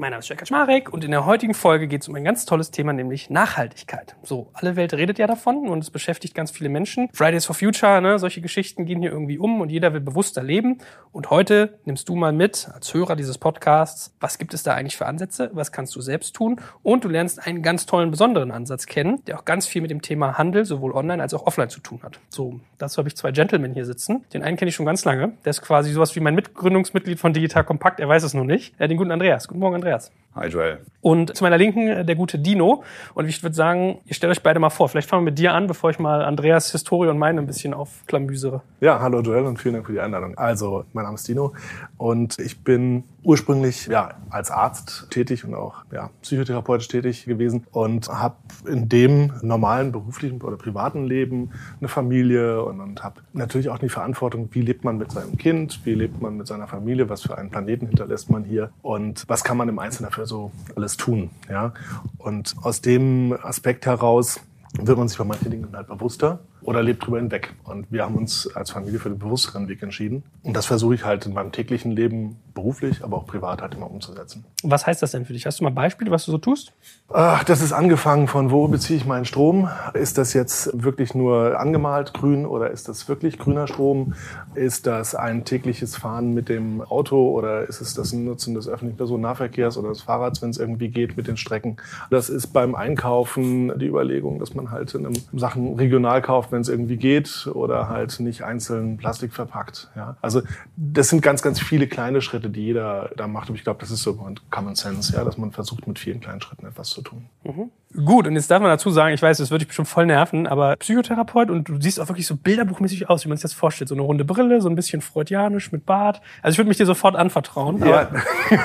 Mein Name ist Jörg Kaczmarek und in der heutigen Folge geht es um ein ganz tolles Thema, nämlich Nachhaltigkeit. So, alle Welt redet ja davon und es beschäftigt ganz viele Menschen. Fridays for Future, ne, solche Geschichten gehen hier irgendwie um und jeder will bewusster leben. Und heute nimmst du mal mit, als Hörer dieses Podcasts, was gibt es da eigentlich für Ansätze, was kannst du selbst tun und du lernst einen ganz tollen, besonderen Ansatz kennen, der auch ganz viel mit dem Thema Handel, sowohl online als auch offline zu tun hat. So, dazu habe ich zwei Gentlemen hier sitzen. Den einen kenne ich schon ganz lange. Der ist quasi sowas wie mein Mitgründungsmitglied von Digital Kompakt. Er weiß es noch nicht. Äh, den guten Andreas. Guten Morgen, Andreas. Andreas. Hi Joel. Und zu meiner Linken äh, der gute Dino. Und ich würde sagen, ihr stellt euch beide mal vor. Vielleicht fangen wir mit dir an, bevor ich mal Andreas Historie und meine ein bisschen aufklamüsere. Ja, hallo Joel und vielen Dank für die Einladung. Also, mein Name ist Dino und ich bin ursprünglich ja, als Arzt tätig und auch ja, psychotherapeutisch tätig gewesen und habe in dem normalen beruflichen oder privaten Leben eine Familie und, und habe natürlich auch die Verantwortung, wie lebt man mit seinem Kind, wie lebt man mit seiner Familie, was für einen Planeten hinterlässt man hier und was kann man im Einzelnen dafür so alles tun. Ja? Und aus dem Aspekt heraus wird man sich bei manchen Dingen halt bewusster oder lebt drüber hinweg. Und wir haben uns als Familie für den bewussteren Weg entschieden. Und das versuche ich halt in meinem täglichen Leben beruflich, aber auch privat halt immer umzusetzen. Was heißt das denn für dich? Hast du mal Beispiele, was du so tust? Ach, das ist angefangen von, wo beziehe ich meinen Strom? Ist das jetzt wirklich nur angemalt grün oder ist das wirklich grüner Strom? Ist das ein tägliches Fahren mit dem Auto oder ist es das Nutzen des öffentlichen Personennahverkehrs oder des Fahrrads, wenn es irgendwie geht mit den Strecken? Das ist beim Einkaufen die Überlegung, dass man halt in Sachen regional kauft, wenn es irgendwie geht oder halt nicht einzeln Plastik verpackt. Ja? Also das sind ganz, ganz viele kleine Schritte, die jeder da macht. Und ich glaube, das ist so Common Sense, ja, dass man versucht, mit vielen kleinen Schritten etwas zu tun. Mhm. Gut, und jetzt darf man dazu sagen, ich weiß, das würde dich bestimmt voll nerven, aber Psychotherapeut und du siehst auch wirklich so bilderbuchmäßig aus, wie man sich das vorstellt. So eine runde Brille, so ein bisschen freudianisch mit Bart. Also ich würde mich dir sofort anvertrauen. Ja.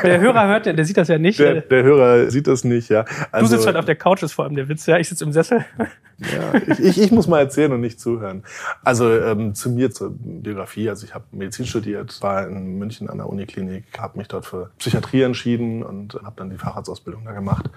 der Hörer hört, der, der sieht das ja nicht. Der, der Hörer sieht das nicht, ja. Also, du sitzt halt auf der Couch, ist vor allem der Witz, ja. Ich sitze im Sessel. Ja, ich, ich, ich muss mal erzählen und nicht zuhören. Also ähm, zu mir, zur Biografie. Also ich habe Medizin studiert, war in München an der Uniklinik, habe mich dort für Psychiatrie entschieden und habe dann die Facharztausbildung da gemacht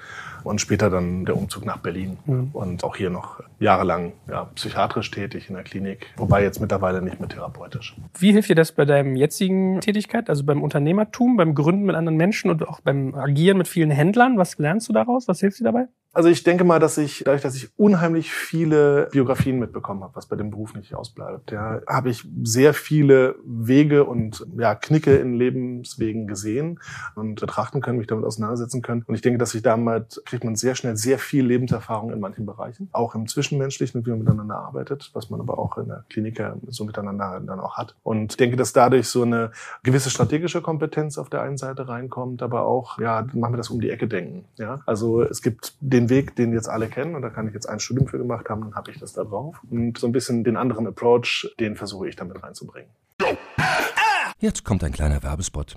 und später dann der Umzug nach Berlin mhm. und auch hier noch jahrelang ja, psychiatrisch tätig in der Klinik, wobei jetzt mittlerweile nicht mehr therapeutisch. Wie hilft dir das bei deinem jetzigen Tätigkeit, also beim Unternehmertum, beim Gründen mit anderen Menschen und auch beim Agieren mit vielen Händlern? Was lernst du daraus? Was hilft dir dabei? Also ich denke mal, dass ich, dadurch, dass ich unheimlich viele Biografien mitbekommen habe, was bei dem Beruf nicht ausbleibt, ja, habe ich sehr viele Wege und ja, Knicke in Lebenswegen gesehen und betrachten können, mich damit auseinandersetzen können. Und ich denke, dass ich damit kriegt man sehr schnell sehr viel Lebenserfahrung in manchen Bereichen, auch im Zwischenmenschlichen, wie man miteinander arbeitet, was man aber auch in der Klinik so miteinander dann auch hat. Und ich denke, dass dadurch so eine gewisse strategische Kompetenz auf der einen Seite reinkommt, aber auch, ja, machen wir das um die Ecke denken. Ja, also es gibt den Weg, den jetzt alle kennen, und da kann ich jetzt ein Studium für gemacht haben, dann habe ich das da drauf. Und so ein bisschen den anderen Approach, den versuche ich damit reinzubringen. Jetzt kommt ein kleiner Werbespot.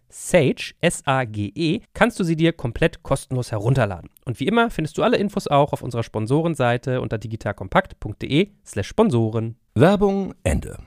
Sage, S-A-G-E, kannst du sie dir komplett kostenlos herunterladen. Und wie immer findest du alle Infos auch auf unserer Sponsorenseite unter digitalkompakt.de slash Sponsoren. Werbung Ende.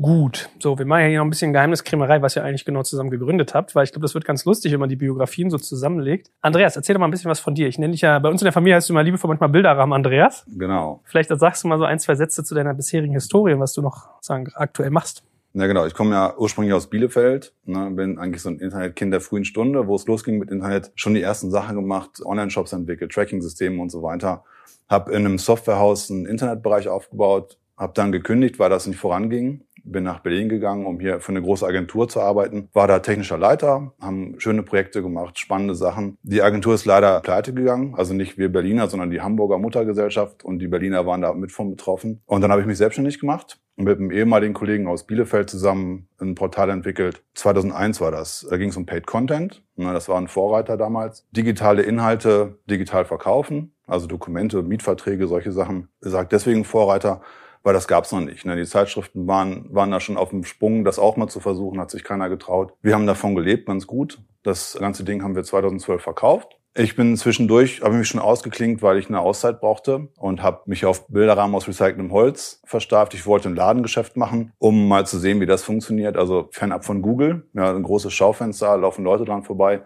Gut, so, wir machen ja hier noch ein bisschen Geheimniskrämerei, was ihr eigentlich genau zusammen gegründet habt, weil ich glaube, das wird ganz lustig, wenn man die Biografien so zusammenlegt. Andreas, erzähl doch mal ein bisschen was von dir. Ich nenne dich ja, bei uns in der Familie heißt du mal liebevoll manchmal Bilderrahmen Andreas. Genau. Vielleicht sagst du mal so ein, zwei Sätze zu deiner bisherigen Historie, was du noch sagen, aktuell machst. Ja, genau. Ich komme ja ursprünglich aus Bielefeld, ne, bin eigentlich so ein Internetkind der frühen Stunde, wo es losging mit Internet, schon die ersten Sachen gemacht, Online-Shops entwickelt, Tracking-Systeme und so weiter. Hab in einem Softwarehaus einen Internetbereich aufgebaut, habe dann gekündigt, weil das nicht voranging. Bin nach Berlin gegangen, um hier für eine große Agentur zu arbeiten. War da technischer Leiter, haben schöne Projekte gemacht, spannende Sachen. Die Agentur ist leider pleite gegangen, also nicht wir Berliner, sondern die Hamburger Muttergesellschaft und die Berliner waren da mit von betroffen. Und dann habe ich mich selbstständig gemacht und mit einem ehemaligen Kollegen aus Bielefeld zusammen ein Portal entwickelt. 2001 war das. Da ging es um Paid Content. Das war ein Vorreiter damals. Digitale Inhalte digital verkaufen, also Dokumente, Mietverträge, solche Sachen. Ich sage deswegen Vorreiter, weil das gab's noch nicht. Ne? Die Zeitschriften waren, waren da schon auf dem Sprung, das auch mal zu versuchen, hat sich keiner getraut. Wir haben davon gelebt, ganz gut. Das ganze Ding haben wir 2012 verkauft. Ich bin zwischendurch, habe mich schon ausgeklingt, weil ich eine Auszeit brauchte und habe mich auf Bilderrahmen aus recyceltem Holz versteift. Ich wollte ein Ladengeschäft machen, um mal zu sehen, wie das funktioniert. Also fernab von Google, ja, ein großes Schaufenster, laufen Leute dran vorbei.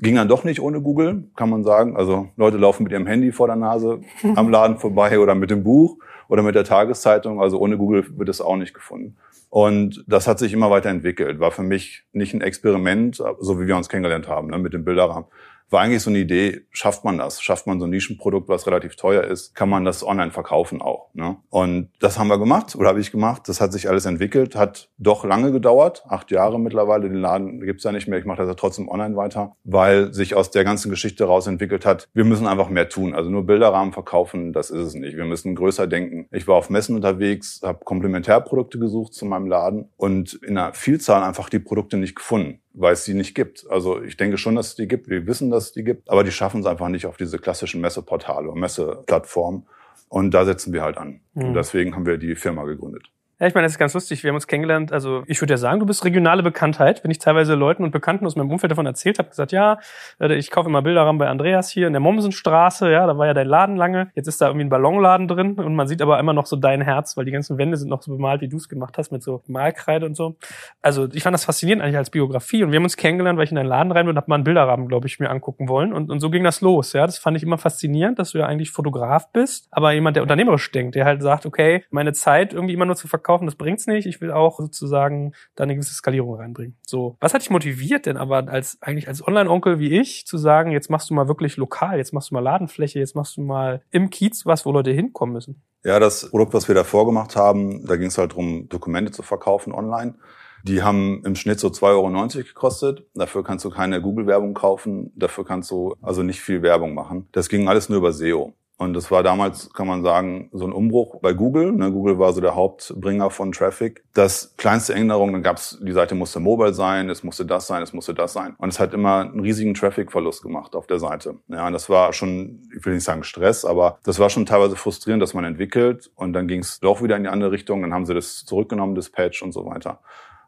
Ging dann doch nicht ohne Google, kann man sagen. Also Leute laufen mit ihrem Handy vor der Nase am Laden vorbei oder mit dem Buch oder mit der Tageszeitung. Also ohne Google wird es auch nicht gefunden. Und das hat sich immer weiter entwickelt. War für mich nicht ein Experiment, so wie wir uns kennengelernt haben, ne, mit dem Bilderrahmen war eigentlich so eine Idee, schafft man das? Schafft man so ein Nischenprodukt, was relativ teuer ist? Kann man das online verkaufen auch? Ne? Und das haben wir gemacht oder habe ich gemacht. Das hat sich alles entwickelt, hat doch lange gedauert, acht Jahre mittlerweile. Den Laden gibt's ja nicht mehr. Ich mache das ja trotzdem online weiter, weil sich aus der ganzen Geschichte raus entwickelt hat, wir müssen einfach mehr tun. Also nur Bilderrahmen verkaufen, das ist es nicht. Wir müssen größer denken. Ich war auf Messen unterwegs, habe Komplementärprodukte gesucht zu meinem Laden und in einer Vielzahl einfach die Produkte nicht gefunden weil es die nicht gibt. Also ich denke schon, dass es die gibt. Wir wissen, dass es die gibt, aber die schaffen es einfach nicht auf diese klassischen Messeportale und Messeplattformen. Und da setzen wir halt an. Mhm. Und deswegen haben wir die Firma gegründet. Ja, ich meine, das ist ganz lustig. Wir haben uns kennengelernt. Also ich würde ja sagen, du bist regionale Bekanntheit. Wenn ich teilweise Leuten und Bekannten aus meinem Umfeld davon erzählt habe, gesagt, ja, ich kaufe immer Bilderrahmen bei Andreas hier in der Mommsenstraße. Ja, da war ja dein Laden lange. Jetzt ist da irgendwie ein Ballonladen drin und man sieht aber immer noch so dein Herz, weil die ganzen Wände sind noch so bemalt, wie du es gemacht hast, mit so Malkreide und so. Also ich fand das faszinierend eigentlich als Biografie. Und wir haben uns kennengelernt, weil ich in deinen Laden rein bin und habe mal einen Bilderrahmen, glaube ich, mir angucken wollen. Und, und so ging das los. Ja, das fand ich immer faszinierend, dass du ja eigentlich Fotograf bist, aber jemand, der unternehmerisch denkt, der halt sagt, okay, meine Zeit irgendwie immer nur zu verkaufen, das bringt's nicht. Ich will auch sozusagen da eine gewisse Skalierung reinbringen. So, was hat dich motiviert denn aber als eigentlich als Online-Onkel wie ich zu sagen, jetzt machst du mal wirklich lokal, jetzt machst du mal Ladenfläche, jetzt machst du mal im Kiez was, wo Leute hinkommen müssen? Ja, das Produkt, was wir davor gemacht haben, da ging es halt darum, Dokumente zu verkaufen online. Die haben im Schnitt so 2,90 Euro gekostet. Dafür kannst du keine Google-Werbung kaufen. Dafür kannst du also nicht viel Werbung machen. Das ging alles nur über SEO. Und das war damals, kann man sagen, so ein Umbruch bei Google. Ne, Google war so der Hauptbringer von Traffic. Das kleinste Änderung, dann gab's, die Seite musste mobile sein, es musste das sein, es musste das sein. Und es hat immer einen riesigen Traffic-Verlust gemacht auf der Seite. Ja, und das war schon, ich will nicht sagen Stress, aber das war schon teilweise frustrierend, dass man entwickelt und dann ging's doch wieder in die andere Richtung. Dann haben sie das zurückgenommen, das Patch und so weiter.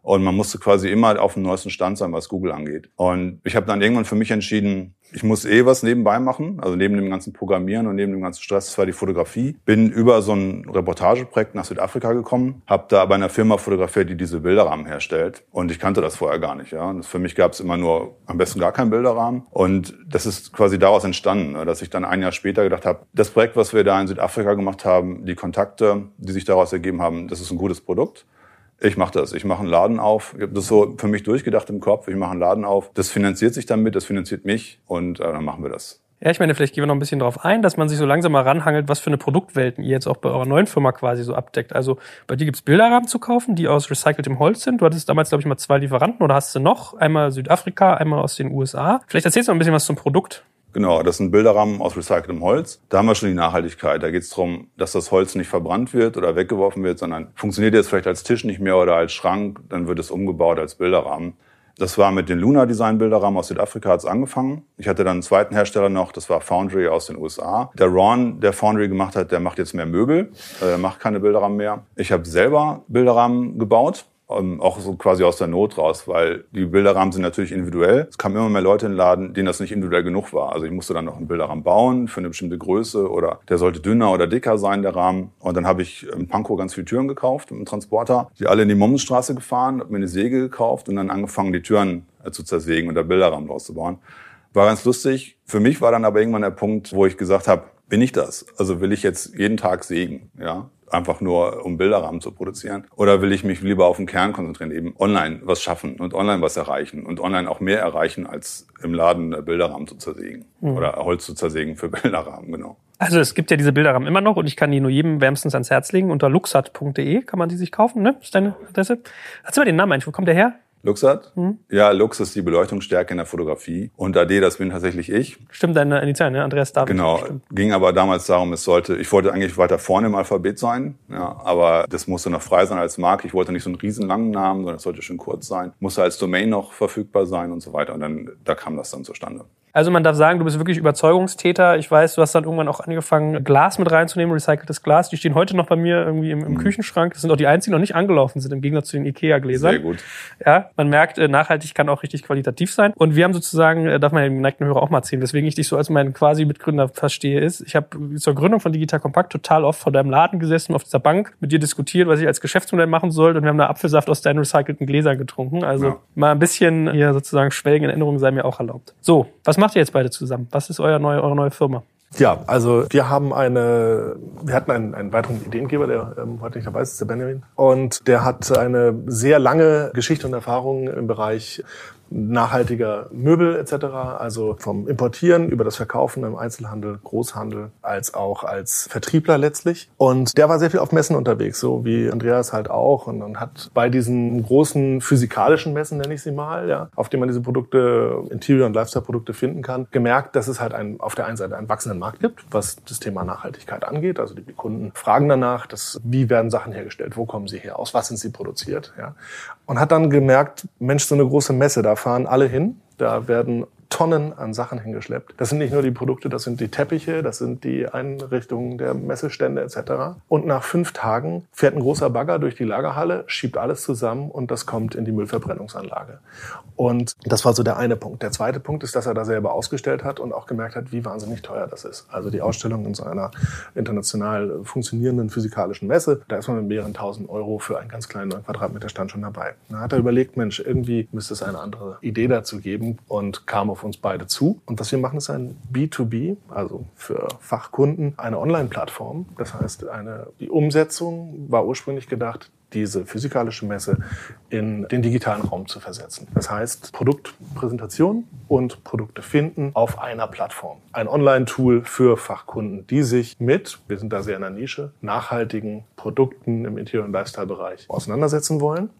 Und man musste quasi immer auf dem neuesten Stand sein, was Google angeht. Und ich habe dann irgendwann für mich entschieden, ich muss eh was nebenbei machen, also neben dem ganzen Programmieren und neben dem ganzen Stress, das war die Fotografie. Bin über so ein Reportageprojekt nach Südafrika gekommen, habe da bei einer Firma fotografiert, die diese Bilderrahmen herstellt. Und ich kannte das vorher gar nicht. Ja. Und für mich gab es immer nur am besten gar keinen Bilderrahmen. Und das ist quasi daraus entstanden, ne, dass ich dann ein Jahr später gedacht habe, das Projekt, was wir da in Südafrika gemacht haben, die Kontakte, die sich daraus ergeben haben, das ist ein gutes Produkt. Ich mache das. Ich mache einen Laden auf. Ich habe das so für mich durchgedacht im Kopf. Ich mache einen Laden auf. Das finanziert sich damit, das finanziert mich und äh, dann machen wir das. Ja, ich meine, vielleicht gehen wir noch ein bisschen darauf ein, dass man sich so langsam mal ranhangelt, was für eine Produktwelten ihr jetzt auch bei eurer neuen Firma quasi so abdeckt. Also bei dir gibt's Bilderrahmen zu kaufen, die aus recyceltem Holz sind. Du hattest damals, glaube ich, mal zwei Lieferanten oder hast du noch? Einmal Südafrika, einmal aus den USA. Vielleicht erzählst du noch ein bisschen was zum Produkt. Genau, das sind Bilderrahmen aus recyceltem Holz. Da haben wir schon die Nachhaltigkeit. Da geht es darum, dass das Holz nicht verbrannt wird oder weggeworfen wird, sondern funktioniert jetzt vielleicht als Tisch nicht mehr oder als Schrank, dann wird es umgebaut als Bilderrahmen. Das war mit den Luna Design Bilderrahmen aus Südafrika hat's angefangen. Ich hatte dann einen zweiten Hersteller noch, das war Foundry aus den USA. Der Ron, der Foundry gemacht hat, der macht jetzt mehr Möbel, äh, macht keine Bilderrahmen mehr. Ich habe selber Bilderrahmen gebaut ähm, auch so quasi aus der Not raus, weil die Bilderrahmen sind natürlich individuell. Es kamen immer mehr Leute in den Laden, denen das nicht individuell genug war. Also ich musste dann noch einen Bilderrahmen bauen für eine bestimmte Größe oder der sollte dünner oder dicker sein, der Rahmen. Und dann habe ich in Pankow ganz viele Türen gekauft im Transporter, die alle in die Mommsenstraße gefahren, habe mir eine Säge gekauft und dann angefangen, die Türen äh, zu zersägen und da Bilderrahmen draus zu bauen. War ganz lustig. Für mich war dann aber irgendwann der Punkt, wo ich gesagt habe, bin ich das? Also will ich jetzt jeden Tag sägen, ja? Einfach nur um Bilderrahmen zu produzieren? Oder will ich mich lieber auf den Kern konzentrieren, eben online was schaffen und online was erreichen und online auch mehr erreichen, als im Laden Bilderrahmen zu zersägen mhm. oder Holz zu zersägen für Bilderrahmen, genau. Also es gibt ja diese Bilderrahmen immer noch und ich kann die nur jedem wärmstens ans Herz legen. Unter luxat.de kann man die sich kaufen, ne? Ist deine Adresse? Hast du mal den Namen eigentlich? Wo kommt der her? Luxat? Mhm. Ja, Lux ist die Beleuchtungsstärke in der Fotografie. Und AD, das bin tatsächlich ich. Stimmt, deine Initialen, ne? Andreas David. Genau. Stimmt. Ging aber damals darum, es sollte, ich wollte eigentlich weiter vorne im Alphabet sein, ja, aber das musste noch frei sein als Marke. Ich wollte nicht so einen riesen langen Namen, sondern es sollte schön kurz sein. Musste als Domain noch verfügbar sein und so weiter. Und dann, da kam das dann zustande. Also man darf sagen, du bist wirklich Überzeugungstäter. Ich weiß, du hast dann irgendwann auch angefangen, Glas mit reinzunehmen, recyceltes Glas. Die stehen heute noch bei mir irgendwie im, im mhm. Küchenschrank. Das sind auch die einzigen, die noch nicht angelaufen sind, im Gegensatz zu den Ikea-Gläsern. Sehr gut. Ja, man merkt, äh, nachhaltig kann auch richtig qualitativ sein. Und wir haben sozusagen, äh, darf man den geneigten Hörer auch mal erzählen, weswegen ich dich so als meinen quasi Mitgründer verstehe, ist, ich habe zur Gründung von Digital Compact total oft vor deinem Laden gesessen, auf dieser Bank, mit dir diskutiert, was ich als Geschäftsmodell machen soll. Und wir haben da Apfelsaft aus deinen recycelten Gläsern getrunken. Also ja. mal ein bisschen hier sozusagen Schwelgen in Erinnerung sei mir auch erlaubt. So, was macht ihr jetzt beide zusammen? Was ist euer neue, eure neue Firma? Ja, also wir haben eine, wir hatten einen, einen weiteren Ideengeber, der ähm, heute nicht dabei ist, ist der Benjamin. Und der hat eine sehr lange Geschichte und Erfahrung im Bereich nachhaltiger Möbel etc., also vom Importieren über das Verkaufen im Einzelhandel, Großhandel, als auch als Vertriebler letztlich. Und der war sehr viel auf Messen unterwegs, so wie Andreas halt auch und, und hat bei diesen großen physikalischen Messen, nenne ich sie mal, ja, auf denen man diese Produkte, Interior- und Lifestyle-Produkte finden kann, gemerkt, dass es halt ein, auf der einen Seite einen wachsenden Markt gibt, was das Thema Nachhaltigkeit angeht. Also die Kunden fragen danach, dass, wie werden Sachen hergestellt, wo kommen sie her, aus was sind sie produziert, ja. Und hat dann gemerkt, Mensch, so eine große Messe, da fahren alle hin. Da werden Tonnen an Sachen hingeschleppt. Das sind nicht nur die Produkte, das sind die Teppiche, das sind die Einrichtungen der Messestände etc. Und nach fünf Tagen fährt ein großer Bagger durch die Lagerhalle, schiebt alles zusammen und das kommt in die Müllverbrennungsanlage. Und das war so der eine Punkt. Der zweite Punkt ist, dass er da selber ausgestellt hat und auch gemerkt hat, wie wahnsinnig teuer das ist. Also die Ausstellung in so einer international funktionierenden physikalischen Messe, da ist man mit mehreren tausend Euro für einen ganz kleinen neun Quadratmeter Stand schon dabei. Da hat er überlegt, Mensch, irgendwie müsste es eine andere Idee dazu geben und kam auf uns beide zu. Und was wir machen, ist ein B2B, also für Fachkunden, eine Online-Plattform. Das heißt, eine, die Umsetzung war ursprünglich gedacht, diese physikalische Messe in den digitalen Raum zu versetzen. Das heißt, Produktpräsentation und Produkte finden auf einer Plattform. Ein Online-Tool für Fachkunden, die sich mit, wir sind da sehr in der Nische, nachhaltigen Produkten im Interior- und Lifestyle-Bereich auseinandersetzen wollen.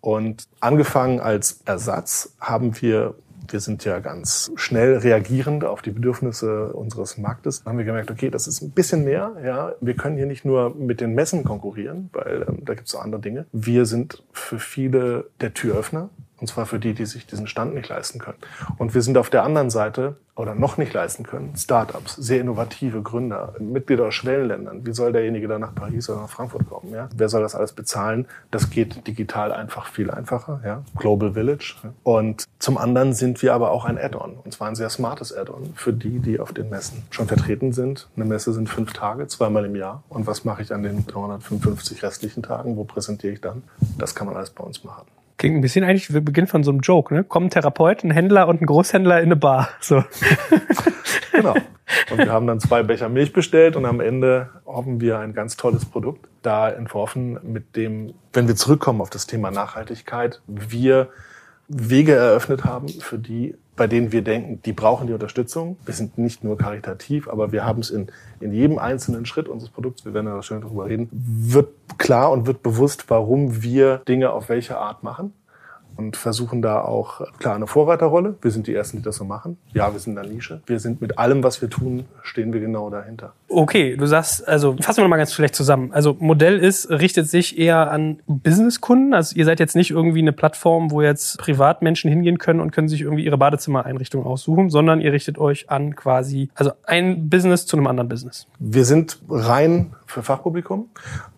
Und angefangen als Ersatz haben wir wir sind ja ganz schnell reagierend auf die Bedürfnisse unseres Marktes. Dann haben wir gemerkt, okay, das ist ein bisschen mehr. Ja, wir können hier nicht nur mit den Messen konkurrieren, weil ähm, da gibt es auch andere Dinge. Wir sind für viele der Türöffner. Und zwar für die, die sich diesen Stand nicht leisten können. Und wir sind auf der anderen Seite oder noch nicht leisten können, Startups, sehr innovative Gründer, Mitglieder aus Schwellenländern. Wie soll derjenige da nach Paris oder nach Frankfurt kommen? Ja? Wer soll das alles bezahlen? Das geht digital einfach viel einfacher. Ja? Global Village. Und zum anderen sind wir aber auch ein Add-on. Und zwar ein sehr smartes Add-on für die, die auf den Messen schon vertreten sind. Eine Messe sind fünf Tage, zweimal im Jahr. Und was mache ich an den 355 restlichen Tagen? Wo präsentiere ich dann? Das kann man alles bei uns machen. Klingt ein bisschen eigentlich wie Beginn von so einem Joke, ne? Kommen ein Therapeut, ein Händler und ein Großhändler in eine Bar. So. genau. Und wir haben dann zwei Becher Milch bestellt und am Ende hoffen wir ein ganz tolles Produkt da entworfen, mit dem, wenn wir zurückkommen auf das Thema Nachhaltigkeit, wir Wege eröffnet haben, für die bei denen wir denken, die brauchen die Unterstützung. Wir sind nicht nur karitativ, aber wir haben es in, in jedem einzelnen Schritt unseres Produkts, wir werden da schön drüber reden, wird klar und wird bewusst, warum wir Dinge auf welche Art machen und versuchen da auch klar eine Vorreiterrolle. Wir sind die Ersten, die das so machen. Ja, wir sind in der Nische. Wir sind mit allem, was wir tun, stehen wir genau dahinter. Okay, du sagst, also fassen wir mal ganz schlecht zusammen. Also Modell ist, richtet sich eher an Businesskunden. Also ihr seid jetzt nicht irgendwie eine Plattform, wo jetzt Privatmenschen hingehen können und können sich irgendwie ihre Badezimmereinrichtung aussuchen, sondern ihr richtet euch an quasi, also ein Business zu einem anderen Business. Wir sind rein für Fachpublikum.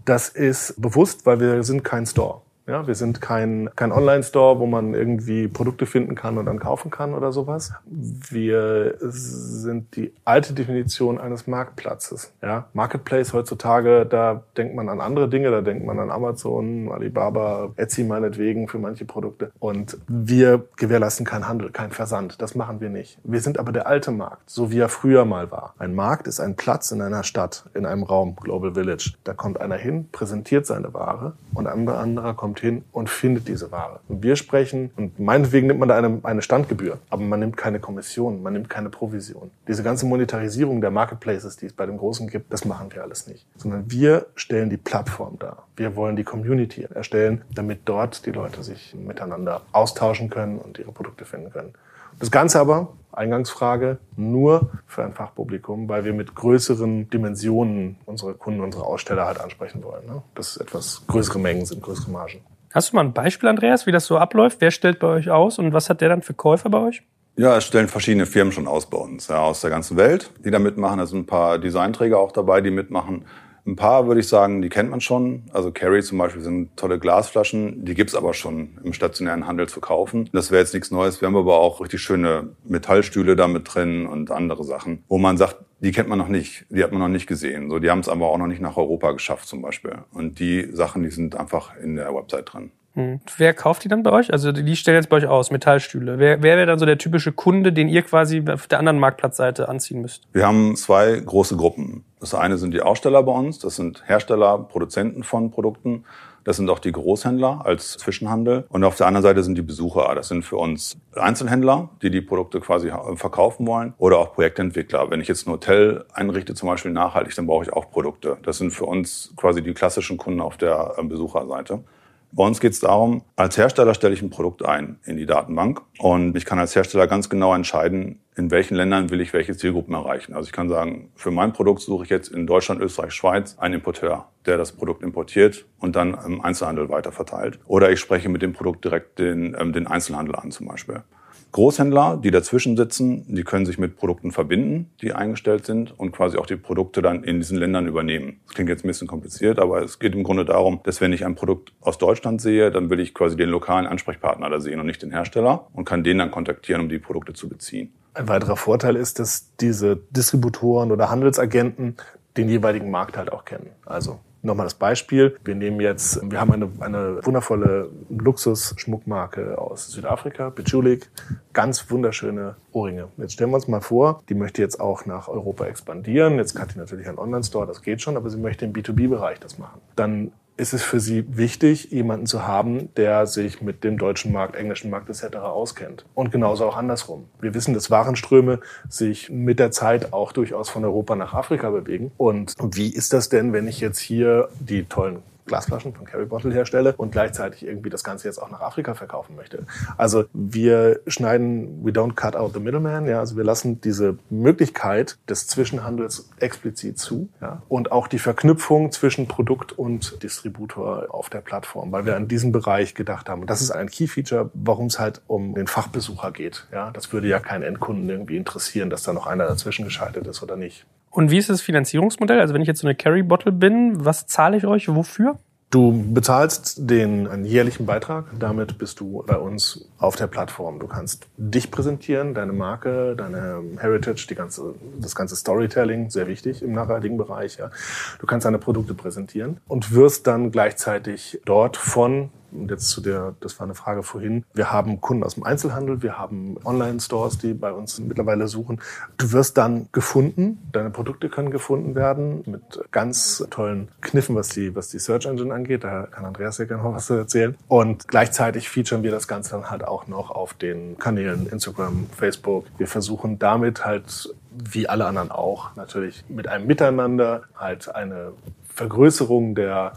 Das ist bewusst, weil wir sind kein Store. Ja, wir sind kein, kein Online-Store, wo man irgendwie Produkte finden kann und dann kaufen kann oder sowas. Wir sind die alte Definition eines Marktplatzes. Ja, Marketplace heutzutage, da denkt man an andere Dinge, da denkt man an Amazon, Alibaba, Etsy meinetwegen für manche Produkte. Und wir gewährleisten keinen Handel, keinen Versand. Das machen wir nicht. Wir sind aber der alte Markt, so wie er früher mal war. Ein Markt ist ein Platz in einer Stadt, in einem Raum, Global Village. Da kommt einer hin, präsentiert seine Ware und ein anderer kommt hin und findet diese Ware. Und wir sprechen, und meinetwegen nimmt man da eine, eine Standgebühr, aber man nimmt keine Kommission, man nimmt keine Provision. Diese ganze Monetarisierung der Marketplaces, die es bei den Großen gibt, das machen wir alles nicht. Sondern wir stellen die Plattform dar. Wir wollen die Community erstellen, damit dort die Leute sich miteinander austauschen können und ihre Produkte finden können. Das Ganze aber, Eingangsfrage, nur für ein Fachpublikum, weil wir mit größeren Dimensionen unsere Kunden, unsere Aussteller halt ansprechen wollen. Ne? Dass etwas größere Mengen sind, größere Margen. Hast du mal ein Beispiel, Andreas, wie das so abläuft? Wer stellt bei euch aus und was hat der dann für Käufer bei euch? Ja, es stellen verschiedene Firmen schon aus bei uns, ja, aus der ganzen Welt, die da mitmachen. Da sind ein paar Designträger auch dabei, die mitmachen. Ein paar würde ich sagen, die kennt man schon. Also Carry zum Beispiel sind tolle Glasflaschen. Die gibt's aber schon im stationären Handel zu kaufen. Das wäre jetzt nichts Neues. Wir haben aber auch richtig schöne Metallstühle da mit drin und andere Sachen, wo man sagt, die kennt man noch nicht, die hat man noch nicht gesehen. So, die haben es aber auch noch nicht nach Europa geschafft zum Beispiel. Und die Sachen, die sind einfach in der Website drin. Hm. Wer kauft die dann bei euch? Also die stellen jetzt bei euch aus, Metallstühle. Wer, wer wäre dann so der typische Kunde, den ihr quasi auf der anderen Marktplatzseite anziehen müsst? Wir haben zwei große Gruppen. Das eine sind die Aussteller bei uns, das sind Hersteller, Produzenten von Produkten. Das sind auch die Großhändler als Zwischenhandel. Und auf der anderen Seite sind die Besucher. Das sind für uns Einzelhändler, die die Produkte quasi verkaufen wollen. Oder auch Projektentwickler. Wenn ich jetzt ein Hotel einrichte, zum Beispiel nachhaltig, dann brauche ich auch Produkte. Das sind für uns quasi die klassischen Kunden auf der äh, Besucherseite. Bei uns geht es darum, als Hersteller stelle ich ein Produkt ein in die Datenbank und ich kann als Hersteller ganz genau entscheiden, in welchen Ländern will ich welche Zielgruppen erreichen. Also ich kann sagen, für mein Produkt suche ich jetzt in Deutschland, Österreich, Schweiz einen Importeur, der das Produkt importiert und dann im Einzelhandel weiterverteilt. Oder ich spreche mit dem Produkt direkt den, ähm, den Einzelhandel an zum Beispiel. Großhändler, die dazwischen sitzen, die können sich mit Produkten verbinden, die eingestellt sind und quasi auch die Produkte dann in diesen Ländern übernehmen. Das klingt jetzt ein bisschen kompliziert, aber es geht im Grunde darum, dass wenn ich ein Produkt aus Deutschland sehe, dann will ich quasi den lokalen Ansprechpartner da sehen und nicht den Hersteller und kann den dann kontaktieren, um die Produkte zu beziehen. Ein weiterer Vorteil ist, dass diese Distributoren oder Handelsagenten den jeweiligen Markt halt auch kennen. Also Nochmal das Beispiel. Wir nehmen jetzt, wir haben eine, eine wundervolle Luxus-Schmuckmarke aus Südafrika, Bichulik. Ganz wunderschöne Ohrringe. Jetzt stellen wir uns mal vor, die möchte jetzt auch nach Europa expandieren. Jetzt hat die natürlich einen Online-Store, das geht schon, aber sie möchte im B2B-Bereich das machen. Dann ist es für sie wichtig, jemanden zu haben, der sich mit dem deutschen Markt, englischen Markt etc. auskennt. Und genauso auch andersrum. Wir wissen, dass Warenströme sich mit der Zeit auch durchaus von Europa nach Afrika bewegen. Und wie ist das denn, wenn ich jetzt hier die tollen Glasflaschen von Carry Bottle herstelle und gleichzeitig irgendwie das Ganze jetzt auch nach Afrika verkaufen möchte. Also wir schneiden, we don't cut out the middleman, ja, also wir lassen diese Möglichkeit des Zwischenhandels explizit zu, ja, und auch die Verknüpfung zwischen Produkt und Distributor auf der Plattform, weil wir an diesem Bereich gedacht haben. Und das ist ein Key Feature, warum es halt um den Fachbesucher geht, ja. Das würde ja keinen Endkunden irgendwie interessieren, dass da noch einer dazwischen geschaltet ist oder nicht. Und wie ist das Finanzierungsmodell? Also wenn ich jetzt so eine Carry-Bottle bin, was zahle ich euch wofür? Du bezahlst den einen jährlichen Beitrag, damit bist du bei uns auf der Plattform. Du kannst dich präsentieren, deine Marke, deine Heritage, die ganze, das ganze Storytelling, sehr wichtig im nachhaltigen Bereich. Ja. Du kannst deine Produkte präsentieren und wirst dann gleichzeitig dort von und jetzt zu der, das war eine Frage vorhin. Wir haben Kunden aus dem Einzelhandel, wir haben Online-Stores, die bei uns mittlerweile suchen. Du wirst dann gefunden, deine Produkte können gefunden werden mit ganz tollen Kniffen, was die, was die Search Engine angeht. Da kann Andreas ja gerne noch was erzählen. Und gleichzeitig featuren wir das Ganze dann halt auch noch auf den Kanälen Instagram, Facebook. Wir versuchen damit halt wie alle anderen auch, natürlich mit einem Miteinander halt eine Vergrößerung der,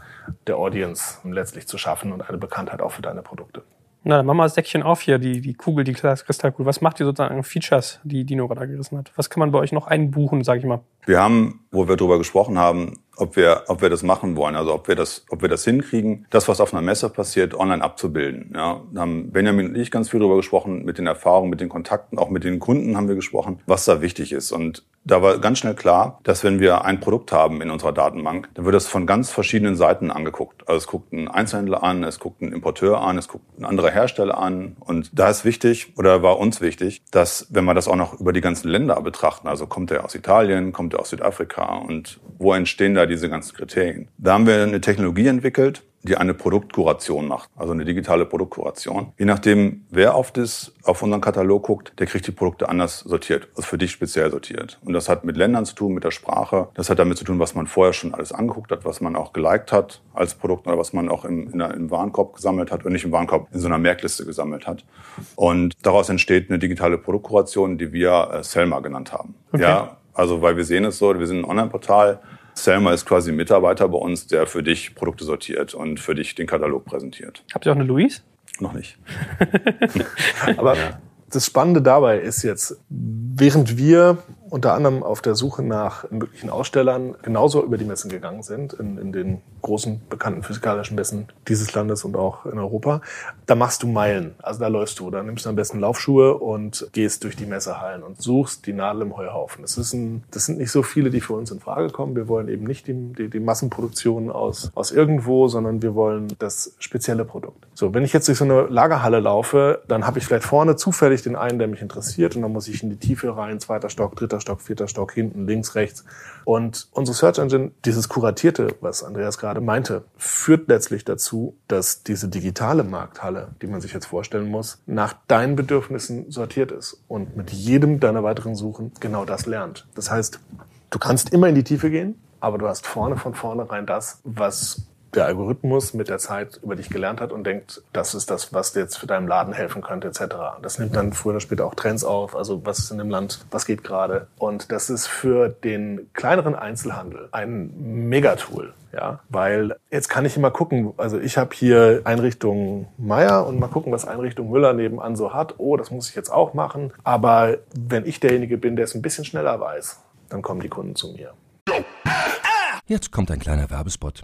der Audience letztlich zu schaffen und eine Bekanntheit auch für deine Produkte. Na, dann machen wir das Säckchen auf hier, die, die Kugel, die Kristallkugel. Was macht ihr sozusagen Features, die Dino gerade gerissen hat? Was kann man bei euch noch einbuchen, sag ich mal? Wir haben, wo wir darüber gesprochen haben, ob wir, ob wir das machen wollen, also ob wir das, ob wir das hinkriegen, das, was auf einer Messe passiert, online abzubilden. Ja, da haben Benjamin und ich ganz viel darüber gesprochen, mit den Erfahrungen, mit den Kontakten, auch mit den Kunden haben wir gesprochen, was da wichtig ist. Und da war ganz schnell klar, dass wenn wir ein Produkt haben in unserer Datenbank, dann wird das von ganz verschiedenen Seiten angeguckt. Also es guckt ein Einzelhändler an, es guckt ein Importeur an, es guckt ein anderer Hersteller an. Und da ist wichtig oder war uns wichtig, dass wenn wir das auch noch über die ganzen Länder betrachten, also kommt er aus Italien, kommt er aus Südafrika und wo entstehen da diese ganzen Kriterien? Da haben wir eine Technologie entwickelt, die eine Produktkuration macht, also eine digitale Produktkuration. Je nachdem, wer auf, das, auf unseren Katalog guckt, der kriegt die Produkte anders sortiert, also für dich speziell sortiert. Und das hat mit Ländern zu tun, mit der Sprache. Das hat damit zu tun, was man vorher schon alles angeguckt hat, was man auch geliked hat als Produkt oder was man auch im, in der, im Warenkorb gesammelt hat und nicht im Warenkorb, in so einer Merkliste gesammelt hat. Und daraus entsteht eine digitale Produktkuration, die wir äh, Selma genannt haben. Okay. Ja, also weil wir sehen es so, wir sind ein Online-Portal, Selma ist quasi ein Mitarbeiter bei uns, der für dich Produkte sortiert und für dich den Katalog präsentiert. Habt ihr auch eine Louise? Noch nicht. Aber ja. das Spannende dabei ist jetzt, während wir unter anderem auf der Suche nach möglichen Ausstellern genauso über die Messen gegangen sind, in, in den großen bekannten physikalischen Messen dieses Landes und auch in Europa. Da machst du Meilen, also da läufst du, da nimmst du am besten Laufschuhe und gehst durch die Messehallen und suchst die Nadel im Heuhaufen. Das, ist ein, das sind nicht so viele, die für uns in Frage kommen. Wir wollen eben nicht die, die, die Massenproduktion aus, aus irgendwo, sondern wir wollen das spezielle Produkt. So, wenn ich jetzt durch so eine Lagerhalle laufe, dann habe ich vielleicht vorne zufällig den einen, der mich interessiert und dann muss ich in die Tiefe rein, zweiter Stock, dritter Stock, vierter Stock, hinten, links, rechts. Und unsere Search Engine, dieses Kuratierte, was Andreas gerade meinte, führt letztlich dazu, dass diese digitale Markthalle, die man sich jetzt vorstellen muss, nach deinen Bedürfnissen sortiert ist und mit jedem deiner weiteren Suchen genau das lernt. Das heißt, du kannst immer in die Tiefe gehen, aber du hast vorne von vornherein das, was der Algorithmus mit der Zeit über dich gelernt hat und denkt, das ist das, was jetzt für deinen Laden helfen könnte, etc. Das nimmt dann früher oder später auch Trends auf, also was ist in dem Land, was geht gerade. Und das ist für den kleineren Einzelhandel ein Megatool. Ja, weil jetzt kann ich immer gucken, also ich habe hier Einrichtung Meier und mal gucken, was Einrichtung Müller nebenan so hat. Oh, das muss ich jetzt auch machen. Aber wenn ich derjenige bin, der es ein bisschen schneller weiß, dann kommen die Kunden zu mir. Jetzt kommt ein kleiner Werbespot.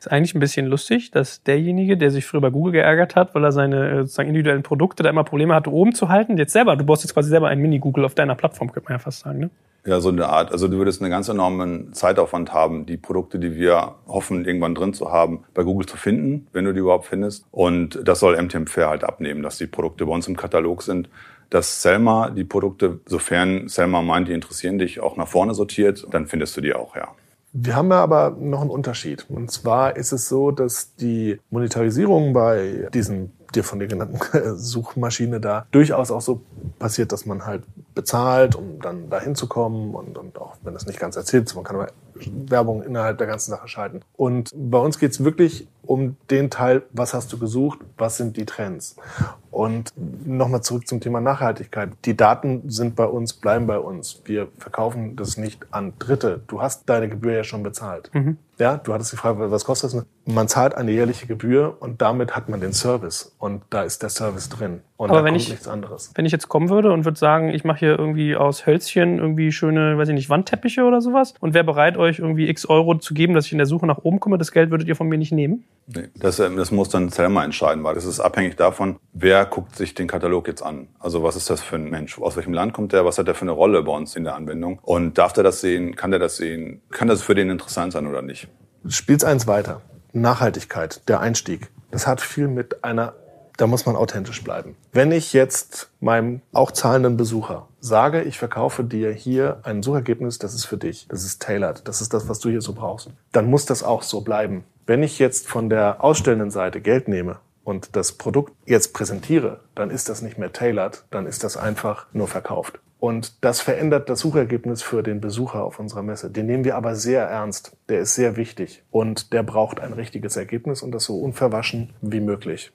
Ist eigentlich ein bisschen lustig, dass derjenige, der sich früher bei Google geärgert hat, weil er seine äh, sozusagen individuellen Produkte da immer Probleme hatte, oben zu halten, jetzt selber, du baust jetzt quasi selber ein Mini-Google auf deiner Plattform, könnte man ja fast sagen, ne? Ja, so eine Art. Also du würdest einen ganz enormen Zeitaufwand haben, die Produkte, die wir hoffen, irgendwann drin zu haben, bei Google zu finden, wenn du die überhaupt findest. Und das soll MTM Fair halt abnehmen, dass die Produkte bei uns im Katalog sind. Dass Selma die Produkte, sofern Selma meint, die interessieren dich, auch nach vorne sortiert, dann findest du die auch, ja. Wir haben ja aber noch einen Unterschied. Und zwar ist es so, dass die Monetarisierung bei diesen dir von der genannten Suchmaschine da durchaus auch so passiert, dass man halt bezahlt, um dann da hinzukommen und, und auch wenn das nicht ganz erzählt ist, man kann aber Werbung innerhalb der ganzen Sache schalten. Und bei uns geht's wirklich um den Teil, was hast du gesucht, was sind die Trends. Und nochmal zurück zum Thema Nachhaltigkeit. Die Daten sind bei uns, bleiben bei uns. Wir verkaufen das nicht an Dritte. Du hast deine Gebühr ja schon bezahlt. Mhm. Ja, du hattest gefragt, was kostet das? Man zahlt eine jährliche Gebühr und damit hat man den Service. Und da ist der Service drin. Und Aber da wenn kommt ich- nichts anderes. Wenn ich jetzt kommen würde und würde sagen, ich mache hier irgendwie aus Hölzchen irgendwie schöne, weiß ich nicht, Wandteppiche oder sowas und wäre bereit, euch irgendwie x Euro zu geben, dass ich in der Suche nach oben komme, das Geld würdet ihr von mir nicht nehmen? Nee, das, äh, das muss dann Selma entscheiden, weil das ist abhängig davon, wer guckt sich den Katalog jetzt an. Also was ist das für ein Mensch? Aus welchem Land kommt der? Was hat der für eine Rolle bei uns in der Anwendung? Und darf der das sehen? Kann der das sehen? Kann das für den interessant sein oder nicht? Spiel's eins weiter. Nachhaltigkeit, der Einstieg. Das hat viel mit einer, da muss man authentisch bleiben. Wenn ich jetzt meinem auch zahlenden Besucher sage, ich verkaufe dir hier ein Suchergebnis, das ist für dich, das ist tailored, das ist das, was du hier so brauchst, dann muss das auch so bleiben. Wenn ich jetzt von der ausstellenden Seite Geld nehme und das Produkt jetzt präsentiere, dann ist das nicht mehr tailored, dann ist das einfach nur verkauft. Und das verändert das Suchergebnis für den Besucher auf unserer Messe. Den nehmen wir aber sehr ernst. Der ist sehr wichtig und der braucht ein richtiges Ergebnis und das so unverwaschen wie möglich.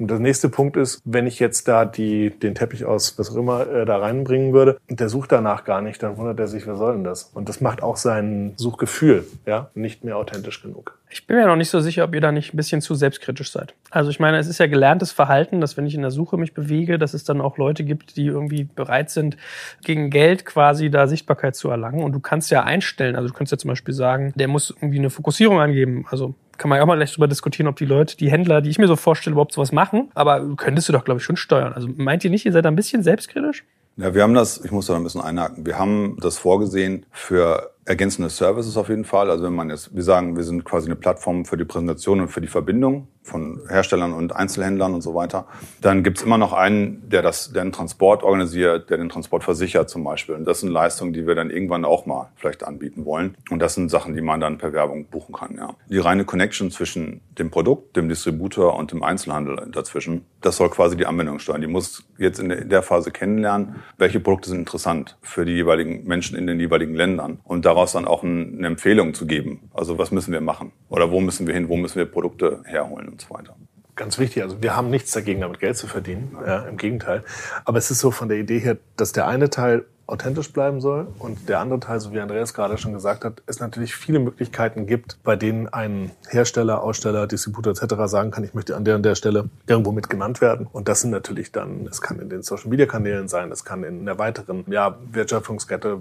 Und der nächste Punkt ist, wenn ich jetzt da die, den Teppich aus was auch immer äh, da reinbringen würde und der sucht danach gar nicht, dann wundert er sich, wer soll denn das? Und das macht auch sein Suchgefühl ja nicht mehr authentisch genug. Ich bin mir noch nicht so sicher, ob ihr da nicht ein bisschen zu selbstkritisch seid. Also ich meine, es ist ja gelerntes Verhalten, dass wenn ich in der Suche mich bewege, dass es dann auch Leute gibt, die irgendwie bereit sind, gegen Geld quasi da Sichtbarkeit zu erlangen. Und du kannst ja einstellen, also du kannst ja zum Beispiel sagen, der muss irgendwie eine Fokussierung angeben. Also kann man ja auch mal gleich drüber diskutieren, ob die Leute, die Händler, die ich mir so vorstelle, überhaupt sowas machen. Aber könntest du doch, glaube ich, schon steuern. Also meint ihr nicht, ihr seid ein bisschen selbstkritisch? Ja, wir haben das, ich muss da ein bisschen einhaken, wir haben das vorgesehen für ergänzende Services auf jeden Fall. Also wenn man jetzt, wir sagen, wir sind quasi eine Plattform für die Präsentation und für die Verbindung von Herstellern und Einzelhändlern und so weiter. Dann gibt's immer noch einen, der das, der den Transport organisiert, der den Transport versichert zum Beispiel. Und das sind Leistungen, die wir dann irgendwann auch mal vielleicht anbieten wollen. Und das sind Sachen, die man dann per Werbung buchen kann. Ja. Die reine Connection zwischen dem Produkt, dem Distributor und dem Einzelhandel dazwischen, das soll quasi die Anwendung steuern. Die muss jetzt in der- Phase kennenlernen, welche Produkte sind interessant für die jeweiligen Menschen in den jeweiligen Ländern und daraus dann auch ein- eine Empfehlung zu geben. Also was müssen wir machen? Oder wo müssen wir hin? Wo müssen wir Produkte herholen und so weiter? Ganz wichtig, also wir haben nichts dagegen, damit Geld zu verdienen, ja, im Gegenteil. Aber es ist so von der Idee her, dass der eine Teil authentisch bleiben soll und der andere Teil, so wie Andreas gerade schon gesagt hat, es natürlich viele Möglichkeiten gibt, bei denen ein Hersteller, Aussteller, Distributor etc. sagen kann, ich möchte an der und der Stelle irgendwo mit genannt werden. Und das sind natürlich dann, es kann in den Social Media Kanälen sein, es kann in der weiteren ja, Wertschöpfungskette.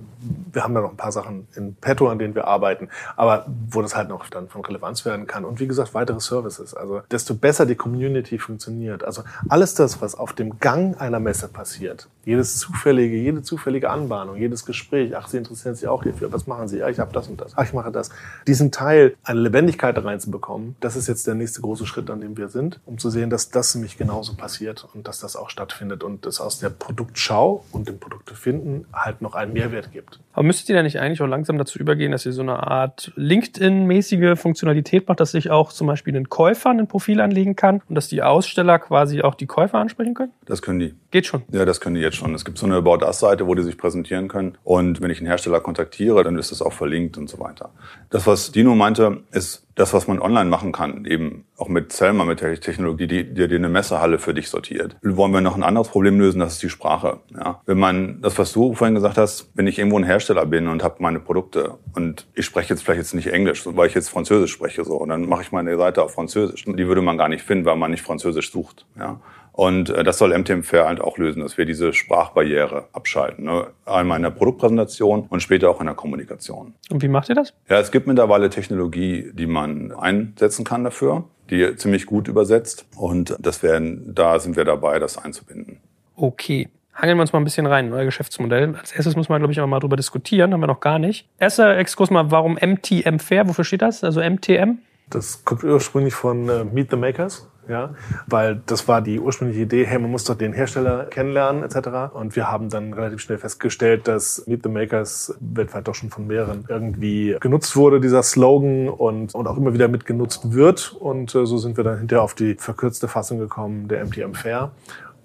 Wir haben da noch ein paar Sachen in petto, an denen wir arbeiten, aber wo das halt noch dann von Relevanz werden kann. Und wie gesagt, weitere Services. Also desto besser die Community funktioniert. Also alles das, was auf dem Gang einer Messe passiert, jedes zufällige, jede zufällige Anbahnung, jedes Gespräch, ach, Sie interessieren sich auch hierfür, was machen Sie? Ja, ich habe das und das. Ach, ich mache das. Diesen Teil, eine Lebendigkeit da reinzubekommen, das ist jetzt der nächste große Schritt, an dem wir sind, um zu sehen, dass das nämlich genauso passiert und dass das auch stattfindet und es aus der Produktschau und dem Produkte finden halt noch einen Mehrwert gibt. Aber müsstet ihr da nicht eigentlich auch langsam dazu übergehen, dass ihr so eine Art LinkedIn-mäßige Funktionalität macht, dass sich auch zum Beispiel ein Käufer ein Profil anlegen kann und dass die Aussteller quasi auch die Käufer ansprechen können? Das können die. Geht schon. Ja, das können die jetzt schon. Es gibt so eine About Us-Seite, wo die sich präsentieren können. Und wenn ich einen Hersteller kontaktiere, dann ist das auch verlinkt und so weiter. Das, was Dino meinte, ist das, was man online machen kann, eben auch mit Selma, mit der Technologie, die dir eine Messehalle für dich sortiert. Wollen wir noch ein anderes Problem lösen, das ist die Sprache. Ja. Wenn man, das, was du vorhin gesagt hast, wenn ich irgendwo ein Hersteller bin und habe meine Produkte und ich spreche jetzt vielleicht jetzt nicht Englisch, weil ich jetzt Französisch spreche, so, und dann mache ich meine Seite auf Französisch. Die würde man gar nicht finden, weil man nicht Französisch sucht. Ja. Und äh, das soll MTM Fair halt auch lösen, dass wir diese Sprachbarriere abschalten. Ne? Einmal in der Produktpräsentation und später auch in der Kommunikation. Und wie macht ihr das? Ja, es gibt mittlerweile Technologie, die man einsetzen kann dafür, die ziemlich gut übersetzt. Und das werden, da sind wir dabei, das einzubinden. Okay. Hangeln wir uns mal ein bisschen rein, euer Geschäftsmodell. Als erstes muss man, glaube ich, auch mal drüber diskutieren, haben wir noch gar nicht. Erster Exkurs mal, warum MTM Fair? Wofür steht das? Also MTM? Das kommt ursprünglich von äh, Meet the Makers. Ja, weil das war die ursprüngliche Idee, hey, man muss doch den Hersteller kennenlernen etc. Und wir haben dann relativ schnell festgestellt, dass Meet the Makers weltweit doch schon von mehreren irgendwie genutzt wurde, dieser Slogan und, und auch immer wieder mitgenutzt wird. Und äh, so sind wir dann hinterher auf die verkürzte Fassung gekommen, der MTM Fair.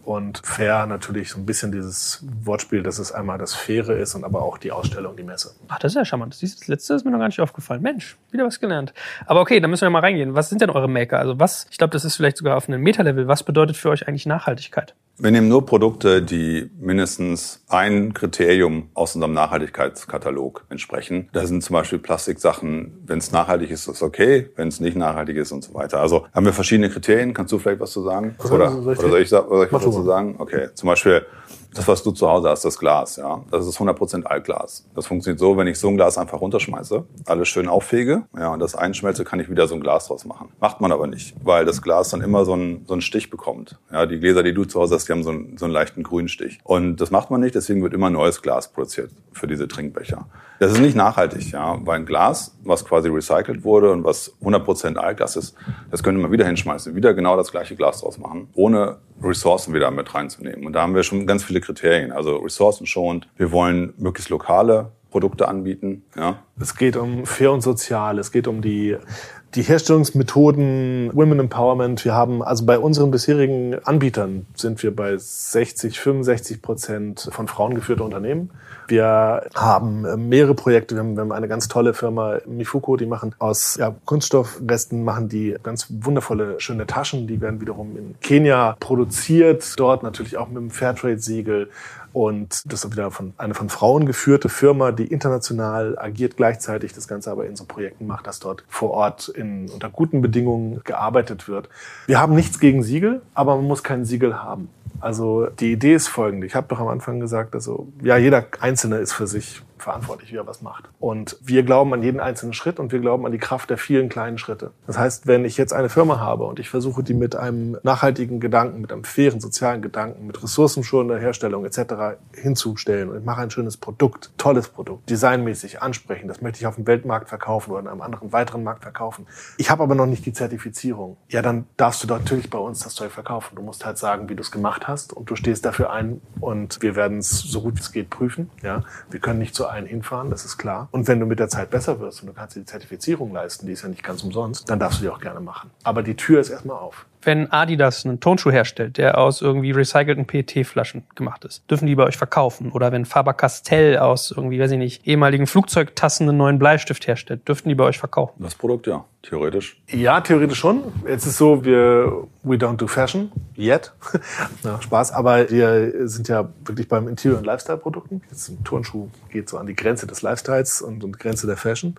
Und fair natürlich so ein bisschen dieses Wortspiel, dass es einmal das Faire ist und aber auch die Ausstellung, die Messe. Ach, das ist ja charmant. Das letzte ist mir noch gar nicht aufgefallen. Mensch, wieder was gelernt. Aber okay, dann müssen wir mal reingehen. Was sind denn eure Maker? Also was, ich glaube, das ist vielleicht sogar auf einem Meta-Level. Was bedeutet für euch eigentlich Nachhaltigkeit? Wir nehmen nur Produkte, die mindestens ein Kriterium aus unserem Nachhaltigkeitskatalog entsprechen. Da sind zum Beispiel Plastiksachen, wenn es nachhaltig ist, ist okay, wenn es nicht nachhaltig ist und so weiter. Also haben wir verschiedene Kriterien. Kannst du vielleicht was zu sagen? Oder, oder soll ich, soll ich was dazu sagen? Okay, zum Beispiel das, was du zu Hause hast, das Glas, ja, das ist 100% Altglas. Das funktioniert so, wenn ich so ein Glas einfach runterschmeiße, alles schön auffege, ja, und das einschmelze, kann ich wieder so ein Glas draus machen. Macht man aber nicht, weil das Glas dann immer so einen, so einen Stich bekommt. Ja, die Gläser, die du zu Hause hast, die haben so einen, so einen leichten Grünstich. Und das macht man nicht, deswegen wird immer neues Glas produziert für diese Trinkbecher. Das ist nicht nachhaltig, ja, weil ein Glas, was quasi recycelt wurde und was 100% Altglas ist, das könnte man wieder hinschmeißen, wieder genau das gleiche Glas draus machen, ohne Ressourcen wieder mit reinzunehmen. Und da haben wir schon ganz viele Kriterien. Also ressourcenschonend. Wir wollen möglichst lokale Produkte anbieten. Ja. Es geht um fair und sozial. Es geht um die die Herstellungsmethoden, Women Empowerment. Wir haben also bei unseren bisherigen Anbietern sind wir bei 60, 65 Prozent von Frauen geführte Unternehmen. Wir haben äh, mehrere Projekte. Wir haben, eine ganz tolle Firma, Mifuko, die machen aus ja, Kunststoffresten machen die ganz wundervolle, schöne Taschen. Die werden wiederum in Kenia produziert. Dort natürlich auch mit dem Fairtrade-Siegel. Und das ist wieder von, eine von Frauen geführte Firma, die international agiert, gleichzeitig das Ganze aber in so Projekten macht, dass dort vor Ort in, unter guten Bedingungen gearbeitet wird. Wir haben nichts gegen Siegel, aber man muss kein Siegel haben. Also die Idee ist folgende. Ich habe doch am Anfang gesagt, also ja, jeder Einzelne ist für sich verantwortlich, wie er was macht. Und wir glauben an jeden einzelnen Schritt und wir glauben an die Kraft der vielen kleinen Schritte. Das heißt, wenn ich jetzt eine Firma habe und ich versuche, die mit einem nachhaltigen Gedanken, mit einem fairen sozialen Gedanken, mit ressourcenschonender Herstellung etc. hinzustellen und ich mache ein schönes Produkt, tolles Produkt, designmäßig ansprechen, das möchte ich auf dem Weltmarkt verkaufen oder in einem anderen weiteren Markt verkaufen. Ich habe aber noch nicht die Zertifizierung. Ja, dann darfst du natürlich bei uns das Zeug verkaufen. Du musst halt sagen, wie du es gemacht hast und du stehst dafür ein und wir werden es so gut wie es geht prüfen. Ja, wir können nicht zu einen hinfahren, das ist klar. Und wenn du mit der Zeit besser wirst und du kannst dir die Zertifizierung leisten, die ist ja nicht ganz umsonst, dann darfst du die auch gerne machen. Aber die Tür ist erstmal auf wenn Adidas einen Tonschuh herstellt, der aus irgendwie recycelten PET-Flaschen gemacht ist, dürfen die bei euch verkaufen? Oder wenn Faber-Castell aus irgendwie, weiß ich nicht, ehemaligen Flugzeugtassen einen neuen Bleistift herstellt, dürften die bei euch verkaufen? Das Produkt, ja. Theoretisch. Ja, theoretisch schon. Jetzt ist so, wir we don't do fashion yet. ja, Spaß, aber wir sind ja wirklich beim Interior- und Lifestyle-Produkten. Jetzt ein Turnschuh geht so an die Grenze des Lifestyles und, und Grenze der Fashion.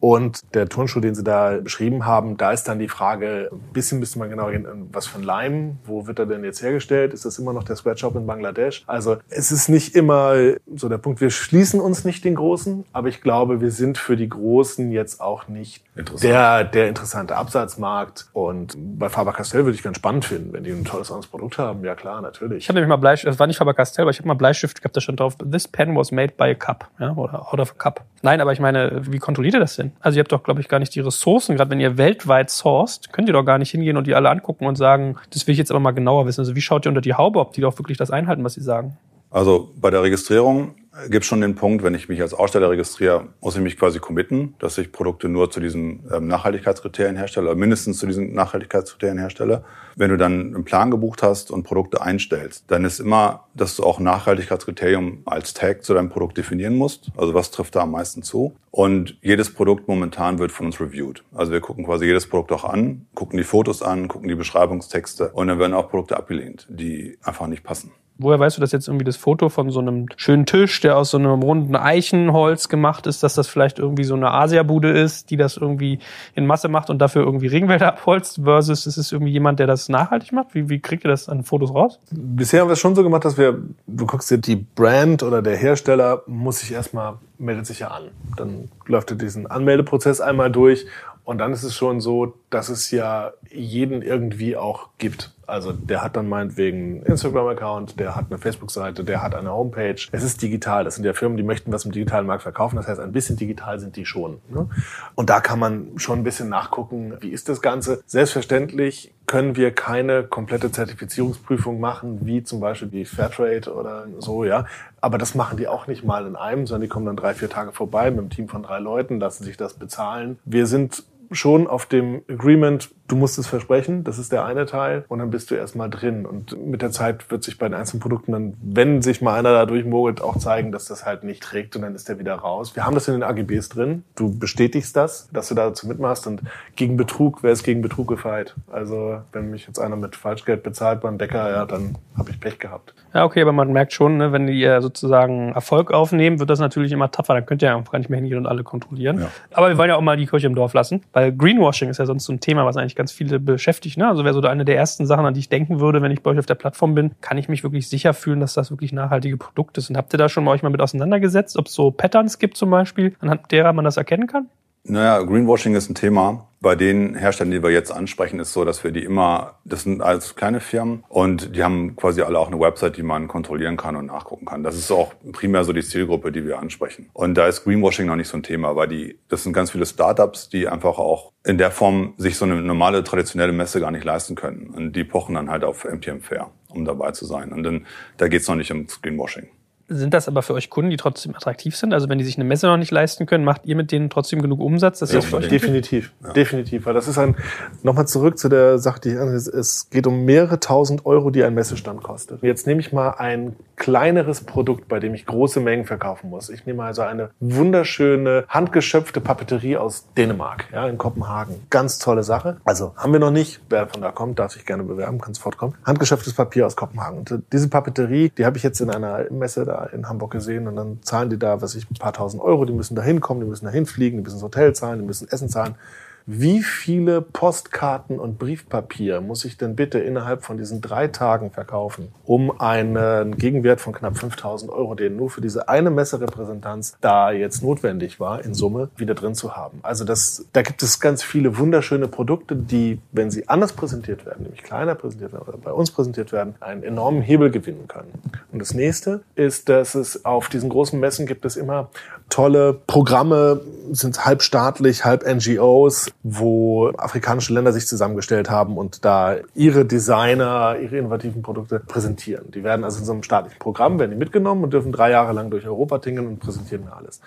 Und der Turnschuh, den Sie da beschrieben haben, da ist dann die Frage, ein bisschen müsste man genau gehen, was für ein Leim, wo wird er denn jetzt hergestellt? Ist das immer noch der Sweatshop in Bangladesch? Also es ist nicht immer so der Punkt, wir schließen uns nicht den Großen, aber ich glaube, wir sind für die Großen jetzt auch nicht der, der interessante Absatzmarkt. Und bei Faber-Castell würde ich ganz spannend finden, wenn die ein tolles anderes Produkt haben. Ja klar, natürlich. Ich habe nämlich mal Bleistift, das war nicht Faber-Castell, aber ich habe mal Bleistift gehabt, da stand drauf, this pen was made by a cup, ja, oder out of a cup. Nein, aber ich meine, wie kontrolliert ihr das denn? Also ihr habt doch, glaube ich, gar nicht die Ressourcen, gerade wenn ihr weltweit sourced, könnt ihr doch gar nicht hingehen und die alle angucken und sagen, das will ich jetzt aber mal genauer wissen. Also wie schaut ihr unter die Haube, ob die doch wirklich das einhalten, was sie sagen? Also bei der Registrierung gibt schon den Punkt, wenn ich mich als Aussteller registriere, muss ich mich quasi committen, dass ich Produkte nur zu diesen ähm, Nachhaltigkeitskriterien herstelle, oder mindestens zu diesen Nachhaltigkeitskriterien herstelle. Wenn du dann einen Plan gebucht hast und Produkte einstellst, dann ist immer, dass du auch Nachhaltigkeitskriterium als Tag zu deinem Produkt definieren musst. Also was trifft da am meisten zu? Und jedes Produkt momentan wird von uns reviewed. Also wir gucken quasi jedes Produkt auch an, gucken die Fotos an, gucken die Beschreibungstexte und dann werden auch Produkte abgelehnt, die einfach nicht passen. Woher weißt du, dass jetzt irgendwie das Foto von so einem schönen Tisch, der aus so einem runden Eichenholz gemacht ist, dass das vielleicht irgendwie so eine Asiabude ist, die das irgendwie in Masse macht und dafür irgendwie Regenwälder abholzt, versus ist es irgendwie jemand, der das nachhaltig macht? Wie, wie kriegt ihr das an Fotos raus? Bisher haben wir es schon so gemacht, dass wir, du guckst dir die Brand oder der Hersteller muss sich erstmal, meldet sich ja an. Dann läuft er diesen Anmeldeprozess einmal durch und dann ist es schon so, dass es ja jeden irgendwie auch gibt. Also der hat dann meinetwegen einen Instagram-Account, der hat eine Facebook-Seite, der hat eine Homepage. Es ist digital. Das sind ja Firmen, die möchten was im digitalen Markt verkaufen. Das heißt, ein bisschen digital sind die schon. Ne? Und da kann man schon ein bisschen nachgucken, wie ist das Ganze. Selbstverständlich können wir keine komplette Zertifizierungsprüfung machen, wie zum Beispiel die Fairtrade oder so, ja. Aber das machen die auch nicht mal in einem, sondern die kommen dann drei, vier Tage vorbei mit einem Team von drei Leuten, lassen sich das bezahlen. Wir sind schon auf dem Agreement du musst es versprechen, das ist der eine Teil, und dann bist du erstmal drin. Und mit der Zeit wird sich bei den einzelnen Produkten dann, wenn sich mal einer da durchmogelt, auch zeigen, dass das halt nicht trägt und dann ist der wieder raus. Wir haben das in den AGBs drin. Du bestätigst das, dass du dazu mitmachst und gegen Betrug, wer ist gegen Betrug gefeit? Also wenn mich jetzt einer mit Falschgeld bezahlt beim Bäcker, ja, dann habe ich Pech gehabt. Ja, okay, aber man merkt schon, ne, wenn ihr sozusagen Erfolg aufnehmen, wird das natürlich immer tougher. Dann könnt ihr ja gar nicht mehr hingehen und alle kontrollieren. Ja. Aber wir wollen ja auch mal die Kirche im Dorf lassen, weil Greenwashing ist ja sonst so ein Thema, was eigentlich ganz viele beschäftigt. Ne? Also wäre so eine der ersten Sachen, an die ich denken würde, wenn ich bei euch auf der Plattform bin, kann ich mich wirklich sicher fühlen, dass das wirklich nachhaltige Produkte sind. Habt ihr da schon mal euch mal mit auseinandergesetzt, ob es so Patterns gibt zum Beispiel, anhand derer man das erkennen kann? Naja, Greenwashing ist ein Thema. Bei den Herstellern, die wir jetzt ansprechen, ist so, dass wir die immer, das sind alles kleine Firmen und die haben quasi alle auch eine Website, die man kontrollieren kann und nachgucken kann. Das ist auch primär so die Zielgruppe, die wir ansprechen. Und da ist Greenwashing noch nicht so ein Thema, weil die, das sind ganz viele Startups, die einfach auch in der Form sich so eine normale traditionelle Messe gar nicht leisten können. Und die pochen dann halt auf MTM Fair, um dabei zu sein. Und dann, da geht's noch nicht um Greenwashing. Sind das aber für euch Kunden, die trotzdem attraktiv sind? Also wenn die sich eine Messe noch nicht leisten können, macht ihr mit denen trotzdem genug Umsatz? Dass Ja, das für euch Definitiv, definitiv. Weil das ist ein, nochmal zurück zu der Sache, die es, es geht um mehrere tausend Euro, die ein Messestand kostet. Jetzt nehme ich mal ein kleineres Produkt, bei dem ich große Mengen verkaufen muss. Ich nehme also eine wunderschöne, handgeschöpfte Papeterie aus Dänemark, ja, in Kopenhagen. Ganz tolle Sache. Also haben wir noch nicht. Wer von da kommt, darf sich gerne bewerben, kann sofort kommen. Handgeschöpftes Papier aus Kopenhagen. Und äh, diese Papeterie, die habe ich jetzt in einer Messe da in Hamburg gesehen und dann zahlen die da, was ich, ein paar tausend Euro. Die müssen da hinkommen, die müssen da hinfliegen, die müssen das Hotel zahlen, die müssen Essen zahlen. Wie viele Postkarten und Briefpapier muss ich denn bitte innerhalb von diesen drei Tagen verkaufen, um einen Gegenwert von knapp 5000 Euro, den nur für diese eine Messerepräsentanz da jetzt notwendig war, in Summe wieder drin zu haben? Also das, da gibt es ganz viele wunderschöne Produkte, die, wenn sie anders präsentiert werden, nämlich kleiner präsentiert werden oder bei uns präsentiert werden, einen enormen Hebel gewinnen können. Und das nächste ist, dass es auf diesen großen Messen gibt es immer tolle Programme, sind halb staatlich, halb NGOs, wo afrikanische Länder sich zusammengestellt haben und da ihre Designer, ihre innovativen Produkte präsentieren. Die werden also in so einem staatlichen Programm, werden die mitgenommen und dürfen drei Jahre lang durch Europa tingeln und präsentieren alles.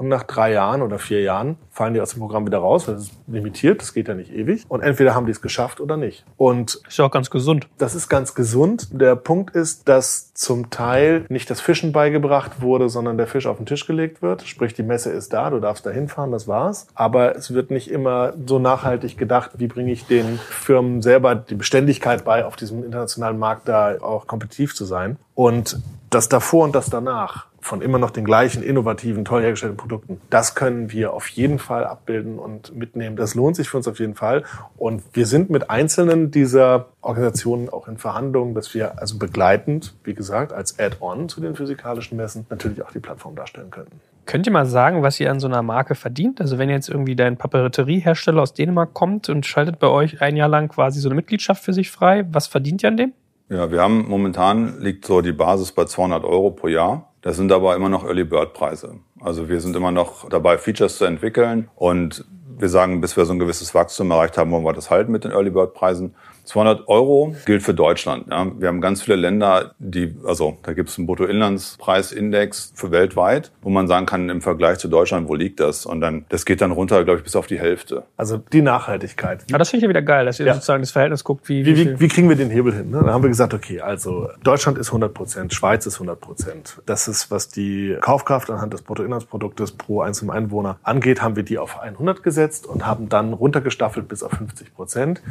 Und nach drei Jahren oder vier Jahren fallen die aus dem Programm wieder raus, weil es ist limitiert, das geht ja nicht ewig. Und entweder haben die es geschafft oder nicht. Und ist ja auch ganz gesund. das ist ganz gesund. Der Punkt ist, dass zum Teil nicht das Fischen beigebracht wurde, sondern der Fisch auf den Tisch gelegt wird. Sprich, die Messe ist da, du darfst da hinfahren, das war's. Aber es wird nicht immer so nachhaltig gedacht, wie bringe ich den Firmen selber die Beständigkeit bei, auf diesem internationalen Markt da auch kompetitiv zu sein. Und das davor und das danach von immer noch den gleichen innovativen, toll hergestellten Produkten, das können wir auf jeden Fall abbilden und mitnehmen. Das lohnt sich für uns auf jeden Fall. Und wir sind mit einzelnen dieser Organisationen auch in Verhandlungen, dass wir also begleitend, wie gesagt, als Add-on zu den physikalischen Messen natürlich auch die Plattform darstellen könnten. Könnt ihr mal sagen, was ihr an so einer Marke verdient? Also wenn jetzt irgendwie dein Papeteriehersteller aus Dänemark kommt und schaltet bei euch ein Jahr lang quasi so eine Mitgliedschaft für sich frei, was verdient ihr an dem? Ja, wir haben momentan liegt so die Basis bei 200 Euro pro Jahr. Das sind aber immer noch Early Bird Preise. Also wir sind immer noch dabei, Features zu entwickeln und wir sagen, bis wir so ein gewisses Wachstum erreicht haben, wollen wir das halten mit den Early Bird Preisen. 200 Euro gilt für Deutschland. Ja. Wir haben ganz viele Länder, die, also da gibt es einen Bruttoinlandspreisindex für weltweit, wo man sagen kann, im Vergleich zu Deutschland, wo liegt das? Und dann, das geht dann runter, glaube ich, bis auf die Hälfte. Also die Nachhaltigkeit. Aber das finde ich ja wieder geil, dass ihr Ja. sozusagen das Verhältnis guckt, wie, Wie, wie, wie, kriegen wir den Hebel hin? Ne? Da haben wir gesagt, okay, also Deutschland ist 100 Prozent, Schweiz ist 100 Prozent. Das ist, was die Kaufkraft anhand des Bruttoinlandsproduktes pro einzelnen Einwohner angeht, haben wir die auf 100 gesetzt und haben dann runtergestaffelt bis auf 50 Prozent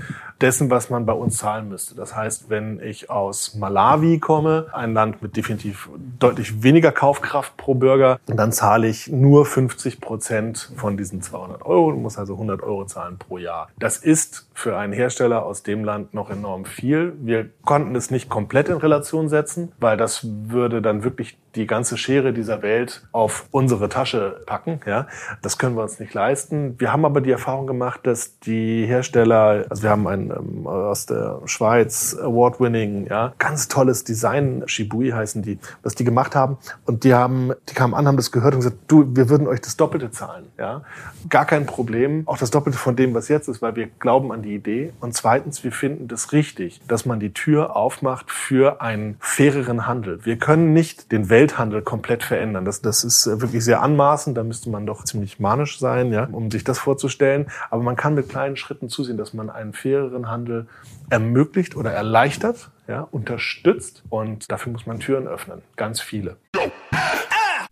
dessen, was man bei uns zahlen müsste. Das heißt, wenn ich aus Malawi komme, ein Land mit definitiv deutlich weniger Kaufkraft pro Bürger, dann zahle ich nur 50 Prozent von diesen 200 Euro, muss also 100 Euro zahlen pro Jahr. Das ist für einen Hersteller aus dem Land noch enorm viel. Wir konnten es nicht komplett in Relation setzen, weil das würde dann wirklich die ganze Schere dieser Welt auf unsere Tasche packen. Ja, das können wir uns nicht leisten. Wir haben aber die Erfahrung gemacht, dass die Hersteller, also wir haben einen ähm, aus der Schweiz Award-winning, ja, ganz tolles Design, Shibui heißen die, was die gemacht haben. Und die haben, die kamen an, haben das gehört und gesagt, du, wir würden euch das Doppelte zahlen. Ja, gar kein Problem, auch das Doppelte von dem, was jetzt ist, weil wir glauben an die Idee. Und zweitens, wir finden das richtig, dass man die Tür aufmacht für einen faireren Handel. Wir können nicht den Welthandel komplett verändern. Das, das ist äh, wirklich sehr anmaßend. Da müsste man doch ziemlich manisch sein, ja, um sich das vorzustellen. Aber man kann mit kleinen Schritten zusehen, dass man einen faireren Handel ermöglicht oder erleichtert, ja, unterstützt. Und dafür muss man Türen öffnen. Ganz viele.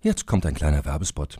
Jetzt kommt ein kleiner Werbespot.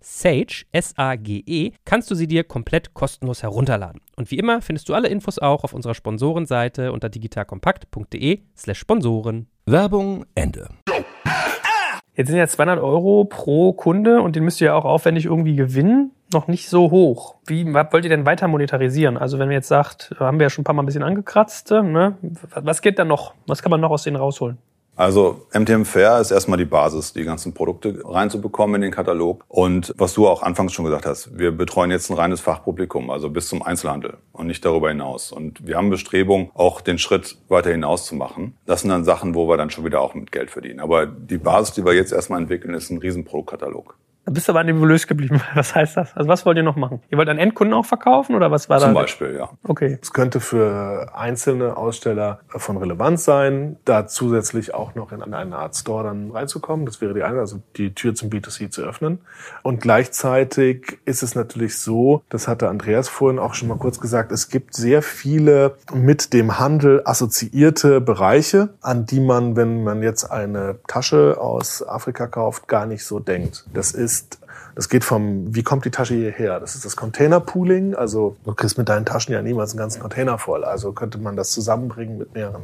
Sage, S-A-G-E, kannst du sie dir komplett kostenlos herunterladen. Und wie immer findest du alle Infos auch auf unserer Sponsorenseite unter digitalkompakt.de slash Sponsoren. Werbung Ende. Jetzt sind ja 200 Euro pro Kunde und den müsst ihr ja auch aufwendig irgendwie gewinnen. Noch nicht so hoch. Wie wollt ihr denn weiter monetarisieren? Also wenn wir jetzt sagt, haben wir ja schon ein paar Mal ein bisschen angekratzt, ne? was geht da noch? Was kann man noch aus denen rausholen? Also MTM Fair ist erstmal die Basis, die ganzen Produkte reinzubekommen in den Katalog. Und was du auch anfangs schon gesagt hast, wir betreuen jetzt ein reines Fachpublikum, also bis zum Einzelhandel und nicht darüber hinaus. Und wir haben Bestrebung, auch den Schritt weiter hinaus zu machen. Das sind dann Sachen, wo wir dann schon wieder auch mit Geld verdienen. Aber die Basis, die wir jetzt erstmal entwickeln, ist ein Riesenproduktkatalog. Da bist du aber nebulös geblieben. Was heißt das? Also was wollt ihr noch machen? Ihr wollt an Endkunden auch verkaufen oder was war Zum da? Beispiel, ja. Okay. Es könnte für einzelne Aussteller von Relevanz sein, da zusätzlich auch noch in eine Art Store dann reinzukommen. Das wäre die eine, also die Tür zum B2C zu öffnen. Und gleichzeitig ist es natürlich so, das hatte Andreas vorhin auch schon mal kurz gesagt, es gibt sehr viele mit dem Handel assoziierte Bereiche, an die man, wenn man jetzt eine Tasche aus Afrika kauft, gar nicht so denkt. Das ist das geht vom, wie kommt die Tasche hierher? Das ist das Container-Pooling. Also du kriegst mit deinen Taschen ja niemals einen ganzen Container voll. Also könnte man das zusammenbringen mit mehreren.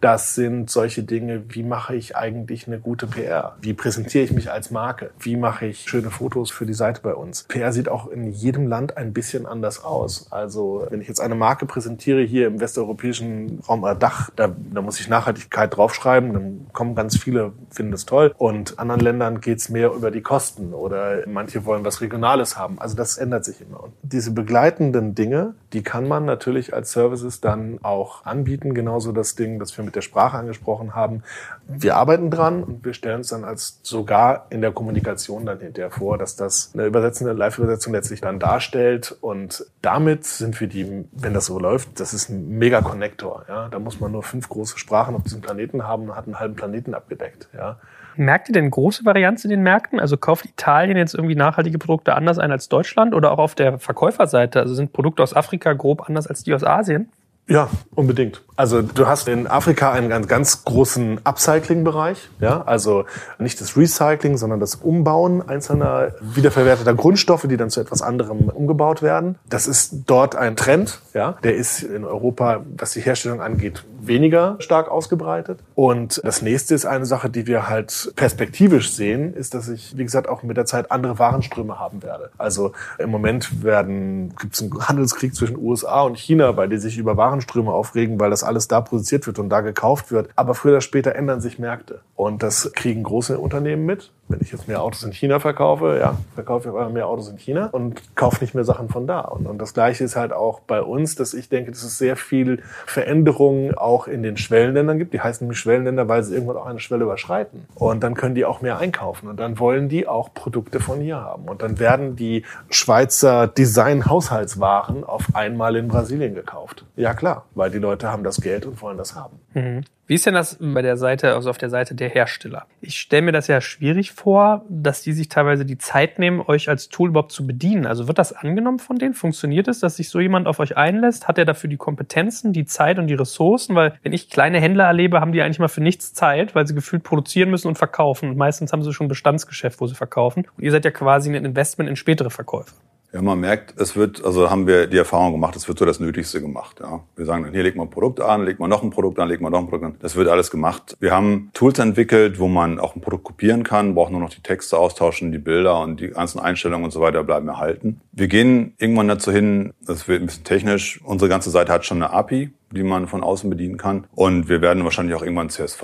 Das sind solche Dinge, wie mache ich eigentlich eine gute PR? Wie präsentiere ich mich als Marke? Wie mache ich schöne Fotos für die Seite bei uns? PR sieht auch in jedem Land ein bisschen anders aus. Also wenn ich jetzt eine Marke präsentiere hier im westeuropäischen Raum oder Dach, da, da muss ich Nachhaltigkeit draufschreiben, dann kommen ganz viele, finden das toll. Und anderen Ländern geht's mehr über die Kosten oder manche wollen was Regionales haben. Also das ändert sich immer. Und diese begleitenden Dinge, die kann man natürlich als Services dann auch anbieten. Genauso das Ding, das wir mit der Sprache angesprochen haben. Wir arbeiten dran und wir stellen uns dann als sogar in der Kommunikation dann hinterher vor, dass das eine übersetzende Live-Übersetzung letztlich dann darstellt. Und damit sind wir die, wenn das so läuft, das ist ein Mega-Connector. Ja? Da muss man nur fünf große Sprachen auf diesem Planeten haben und hat einen halben Planeten abgedeckt. Ja? Merkt ihr denn große Varianz in den Märkten? Also kauft Italien jetzt irgendwie nachhaltige Produkte anders ein als Deutschland oder auch auf der Verkäuferseite? Also sind Produkte aus Afrika grob anders als die aus Asien? Ja, unbedingt. Also du hast in Afrika einen ganz, ganz großen Upcycling-Bereich, ja, also nicht das Recycling, sondern das Umbauen einzelner wiederverwerteter Grundstoffe, die dann zu etwas anderem umgebaut werden. Das ist dort ein Trend, ja, der ist in Europa, was die Herstellung angeht, weniger stark ausgebreitet. Und das nächste ist eine Sache, die wir halt perspektivisch sehen, ist, dass ich, wie gesagt, auch mit der Zeit andere Warenströme haben werde. Also im Moment werden gibt es einen Handelskrieg zwischen USA und China, weil die sich über Warenströme aufregen, weil das alles da produziert wird und da gekauft wird. Aber früher oder später ändern sich Märkte. Und das kriegen große Unternehmen mit. Wenn ich jetzt mehr Autos in China verkaufe, ja, verkaufe ich aber mehr Autos in China und kaufe nicht mehr Sachen von da. Und, und das Gleiche ist halt auch bei uns, dass ich denke, dass es sehr viel Veränderungen auch in den Schwellenländern gibt. Die heißen nämlich Schwellenländer, weil sie irgendwann auch eine Schwelle überschreiten. Und dann können die auch mehr einkaufen. Und dann wollen die auch Produkte von hier haben. Und dann werden die Schweizer Design-Haushaltswaren auf einmal in Brasilien gekauft. Ja klar, weil die Leute haben das Geld und wollen das haben. Mhm. Wie ist denn das bei der Seite, also auf der Seite der Hersteller? Ich stelle mir das ja schwierig vor, dass die sich teilweise die Zeit nehmen, euch als Tool überhaupt zu bedienen. Also wird das angenommen von denen? Funktioniert es, dass sich so jemand auf euch einlässt? Hat er dafür die Kompetenzen, die Zeit und die Ressourcen? Weil wenn ich kleine Händler erlebe, haben die eigentlich mal für nichts Zeit, weil sie gefühlt produzieren müssen und verkaufen. Und meistens haben sie schon Bestandsgeschäft, wo sie verkaufen. Und ihr seid ja quasi ein Investment in spätere Verkäufe. Ja, man merkt, es wird, also haben wir die Erfahrung gemacht, es wird so das Nötigste gemacht. Ja. Wir sagen dann, hier legt man ein Produkt an, legt man noch ein Produkt an, legt man noch ein Produkt an. Das wird alles gemacht. Wir haben Tools entwickelt, wo man auch ein Produkt kopieren kann, braucht nur noch die Texte austauschen, die Bilder und die ganzen Einstellungen und so weiter bleiben erhalten. Wir gehen irgendwann dazu hin, das wird ein bisschen technisch, unsere ganze Seite hat schon eine API, die man von außen bedienen kann. Und wir werden wahrscheinlich auch irgendwann CSV